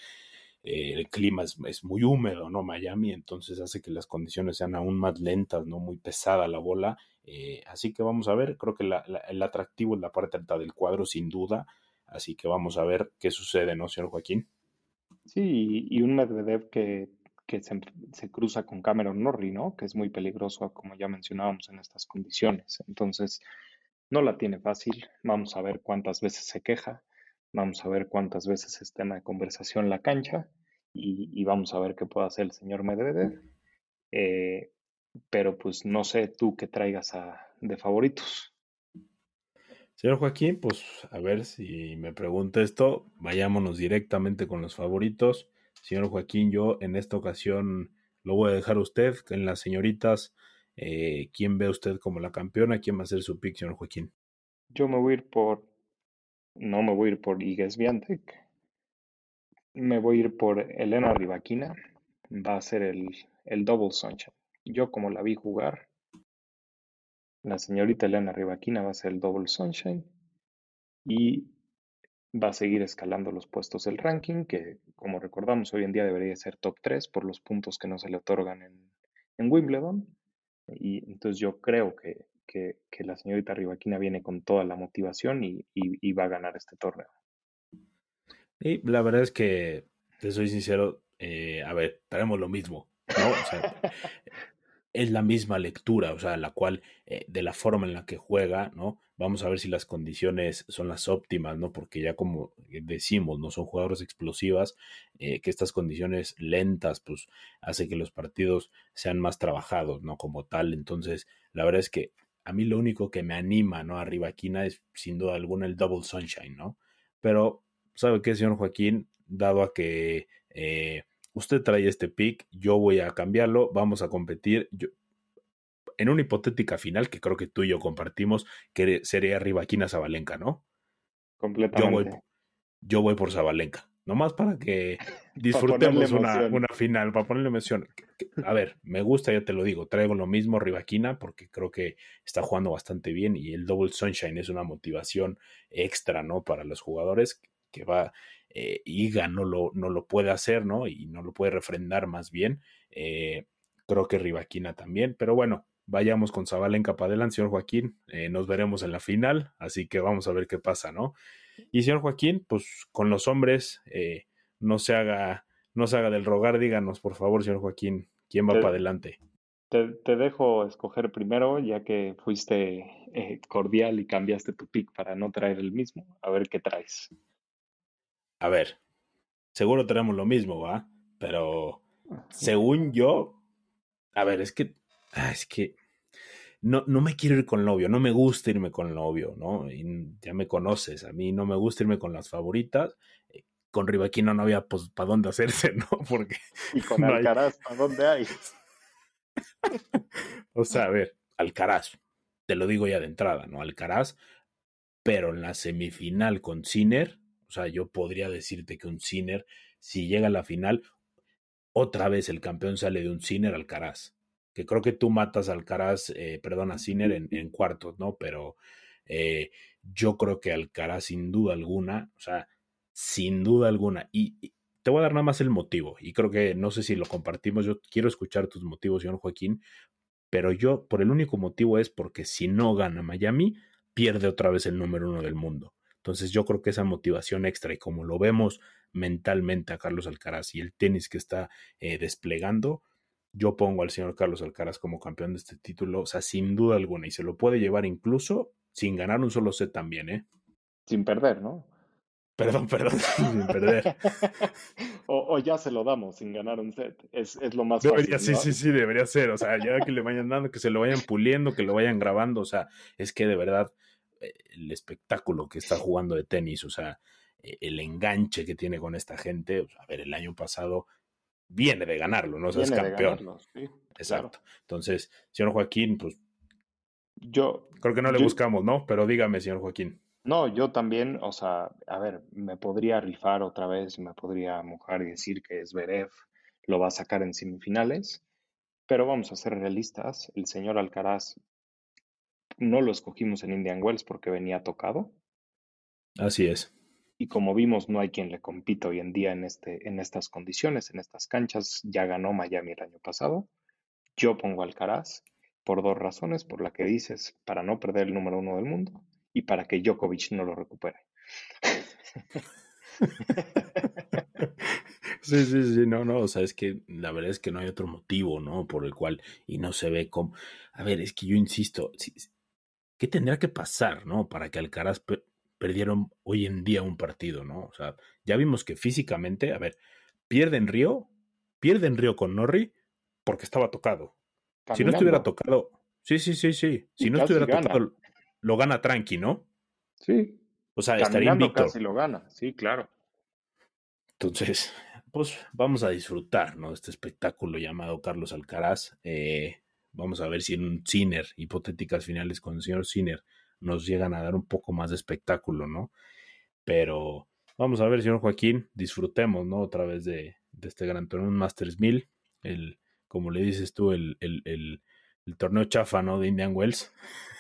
eh, el clima es, muy húmedo, ¿no? Miami, entonces hace que las condiciones sean aún más lentas, ¿no? Muy pesada la bola. Eh, así que vamos a ver, creo que el atractivo es la parte alta del cuadro, sin duda. Así que vamos a ver qué sucede, ¿no, señor Joaquín? Sí, y un Medvedev que, que se, se, cruza con Cameron Norrie, ¿no? Que es muy peligroso, como ya mencionábamos, en estas condiciones. Entonces, no la tiene fácil. Vamos a ver cuántas veces se queja. Vamos a ver cuántas veces está en la conversación la cancha y, vamos a ver qué puede hacer el señor Medvedev. Eh, pero pues no sé tú qué traigas a, de favoritos. Señor Joaquín, pues a ver si me pregunta esto, vayámonos directamente con los favoritos. Señor Joaquín, yo en esta ocasión lo voy a dejar a usted, en las señoritas, eh, ¿quién ve usted como la campeona? ¿Quién va a ser su pick, señor Joaquín? Yo me voy a ir por no me voy a ir por Iges Viantec. Me voy a ir por Elena Rivaquina. Va a ser el, el Double Sunshine. Yo como la vi jugar, la señorita Elena Rivaquina va a ser el Double Sunshine. Y va a seguir escalando los puestos del ranking, que como recordamos hoy en día debería ser top 3 por los puntos que no se le otorgan en, en Wimbledon. Y entonces yo creo que que, la señorita Rivaquina viene con toda la motivación y, va a ganar este torneo. Y la verdad es que, te soy sincero, eh, a ver, tenemos lo mismo, ¿no? O sea, es la misma lectura, o sea, la cual, eh, de la forma en la que juega, ¿no? Vamos a ver si las condiciones son las óptimas, ¿no? Porque ya como decimos, no son jugadores explosivas, eh, que estas condiciones lentas, pues, hace que los partidos sean más trabajados, ¿no? Como tal, entonces, la verdad es que a mí lo único que me anima, ¿no? Arriba Quina es sin duda alguna el Double Sunshine, ¿no? Pero, ¿sabe qué, señor Joaquín? Dado a que eh, usted trae este pick, yo voy a cambiarlo, vamos a competir. Yo, en una hipotética final, que creo que tú y yo compartimos, que sería Rivaquina Zabalenka, ¿no? Completamente. Yo voy, yo voy por Zabalenka. Nomás para que disfrutemos una, una, final, para ponerle mención. A ver, me gusta, ya te lo digo, traigo lo mismo Rivaquina porque creo que está jugando bastante bien y el Double Sunshine es una motivación extra, ¿no? Para los jugadores que va, eh, Iga no lo, no lo puede hacer, ¿no? Y no lo puede refrendar más bien. Eh, creo que Rivaquina también, pero bueno, vayamos con Zabalenka para adelante, señor Joaquín. Eh, nos veremos en la final, así que vamos a ver qué pasa, ¿no? Y señor Joaquín, pues con los hombres, eh, no se haga, no se haga del rogar, díganos, por favor, señor Joaquín, ¿quién va para adelante? te, dejo escoger primero, ya que fuiste eh, cordial y cambiaste tu pick para no traer el mismo. A ver qué traes. A ver, seguro tenemos lo mismo, ¿va? Pero según yo, a ver, es que, ah, es que no, no me quiero ir con novio, no me gusta irme con novio, ¿no? Y ya me conoces, a mí no me gusta irme con las favoritas. Eh, con Rivaquino no había, pues, para dónde hacerse, ¿no? Porque. Y con Alcaraz, ¿para dónde hay? o sea, a ver, Alcaraz, te lo digo ya de entrada, ¿no? Alcaraz, pero en la semifinal con Sinner, o sea, yo podría decirte que un Sinner, si llega a la final, otra vez el campeón sale de un Sinner Alcaraz. Que creo que tú matas a Alcaraz, eh, perdón, a Sinner en, cuartos, ¿no? Pero eh, yo creo que Alcaraz, sin duda alguna, o sea, sin duda alguna, y, te voy a dar nada más el motivo, y creo que no sé si lo compartimos, yo quiero escuchar tus motivos, señor Joaquín, pero yo, por el único motivo es porque si no gana Miami, pierde otra vez el número uno del mundo. Entonces yo creo que esa motivación extra y como lo vemos mentalmente a Carlos Alcaraz y el tenis que está eh, desplegando, yo pongo al señor Carlos Alcaraz como campeón de este título, o sea, sin duda alguna, y se lo puede llevar incluso sin ganar un solo set también, ¿eh? Sin perder, ¿no? Perdón, perdón, sin perder. o, ya se lo damos sin ganar un set. Es, lo más debería, Sí, sí, sí, debería ser. O sea, ya que le vayan dando, que se lo vayan puliendo, que lo vayan grabando. O sea, es que de verdad eh, el espectáculo que está jugando de tenis, o sea, e, el enganche que tiene con esta gente. a ver, el año pasado viene de ganarlo, ¿no? O sea, es campeón. Exacto. Entonces, señor Joaquín, pues. Yo. Creo que no le buscamos, ¿no? Pero dígame, señor Joaquín. No, yo también, o sea, a ver, me podría rifar otra vez, me podría mojar y decir que Zverev lo va a sacar en semifinales, pero vamos a ser realistas, el señor Alcaraz no lo escogimos en Indian Wells porque venía tocado. Así es. Y como vimos, no hay quien le compita hoy en día en, este, en estas condiciones, en estas canchas. Ya ganó Miami el año pasado. Yo pongo Alcaraz por dos razones, por la que dices, para no perder el número uno del mundo y para que Djokovic no lo recupere. Sí, sí, sí, no, no, o sea, es que la verdad es que no hay otro motivo, ¿no? Por el cual, y no se ve como, a ver, es que yo insisto, ¿qué tendría que pasar, ¿no? Para que Alcaraz perdiera hoy en día un partido, ¿no? O sea, ya vimos que físicamente, a ver, pierde en Río, pierde en Río con Norri porque estaba tocado. Si no estuviera tocado, sí, sí, sí, sí, si no estuviera tocado, lo gana tranqui, ¿no? Sí. O sea, estaría invicto. casi lo gana, sí, claro. Entonces, pues vamos a disfrutar, ¿no? Este espectáculo llamado Carlos Alcaraz. Eh, vamos a ver si en un Ciner, hipotéticas finales con el señor Ciner, nos llegan a dar un poco más de espectáculo, ¿no? Pero vamos a ver, señor Joaquín, disfrutemos, ¿no? Otra vez de, este gran torneo, Masters 1000, el, como le dices tú, el, el, el, el torneo chafa, ¿no? De Indian Wells.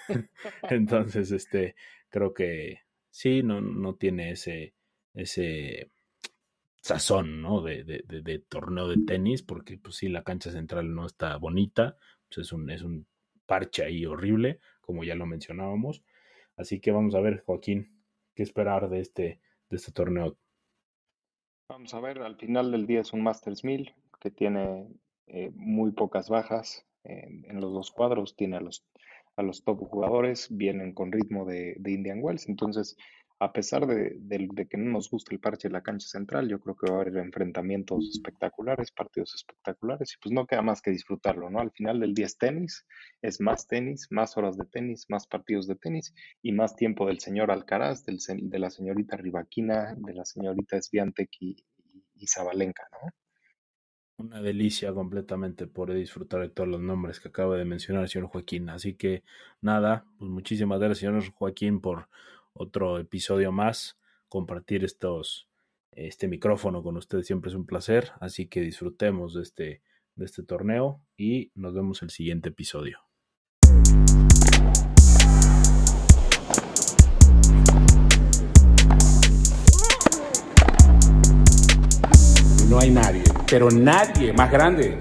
Entonces, este, creo que sí, no, no tiene ese, ese sazón, ¿no? De, de, de, torneo de tenis, porque pues sí, la cancha central no está bonita, pues es un, es un parche ahí horrible, como ya lo mencionábamos. Así que vamos a ver, Joaquín, qué esperar de este, de este torneo. Vamos a ver, al final del día es un Masters 1000 que tiene eh, muy pocas bajas en los dos cuadros, tiene a los a los top jugadores, vienen con ritmo de, Indian Wells. Entonces, a pesar de, que no nos guste el parche de la cancha central, yo creo que va a haber enfrentamientos espectaculares, partidos espectaculares, y pues no queda más que disfrutarlo, ¿no? Al final del día es tenis, es más tenis, más horas de tenis, más partidos de tenis y más tiempo del señor Alcaraz, del, de la señorita Rivaquina, de la señorita Sviantek y, y Zabalenka, ¿no? Una delicia completamente poder disfrutar de todos los nombres que acaba de mencionar el señor Joaquín. Así que nada, pues muchísimas gracias, señor Joaquín, por otro episodio más. Compartir estos, este micrófono con ustedes siempre es un placer. Así que disfrutemos de este, de este torneo y nos vemos el siguiente episodio. No hay nadie pero nadie más grande.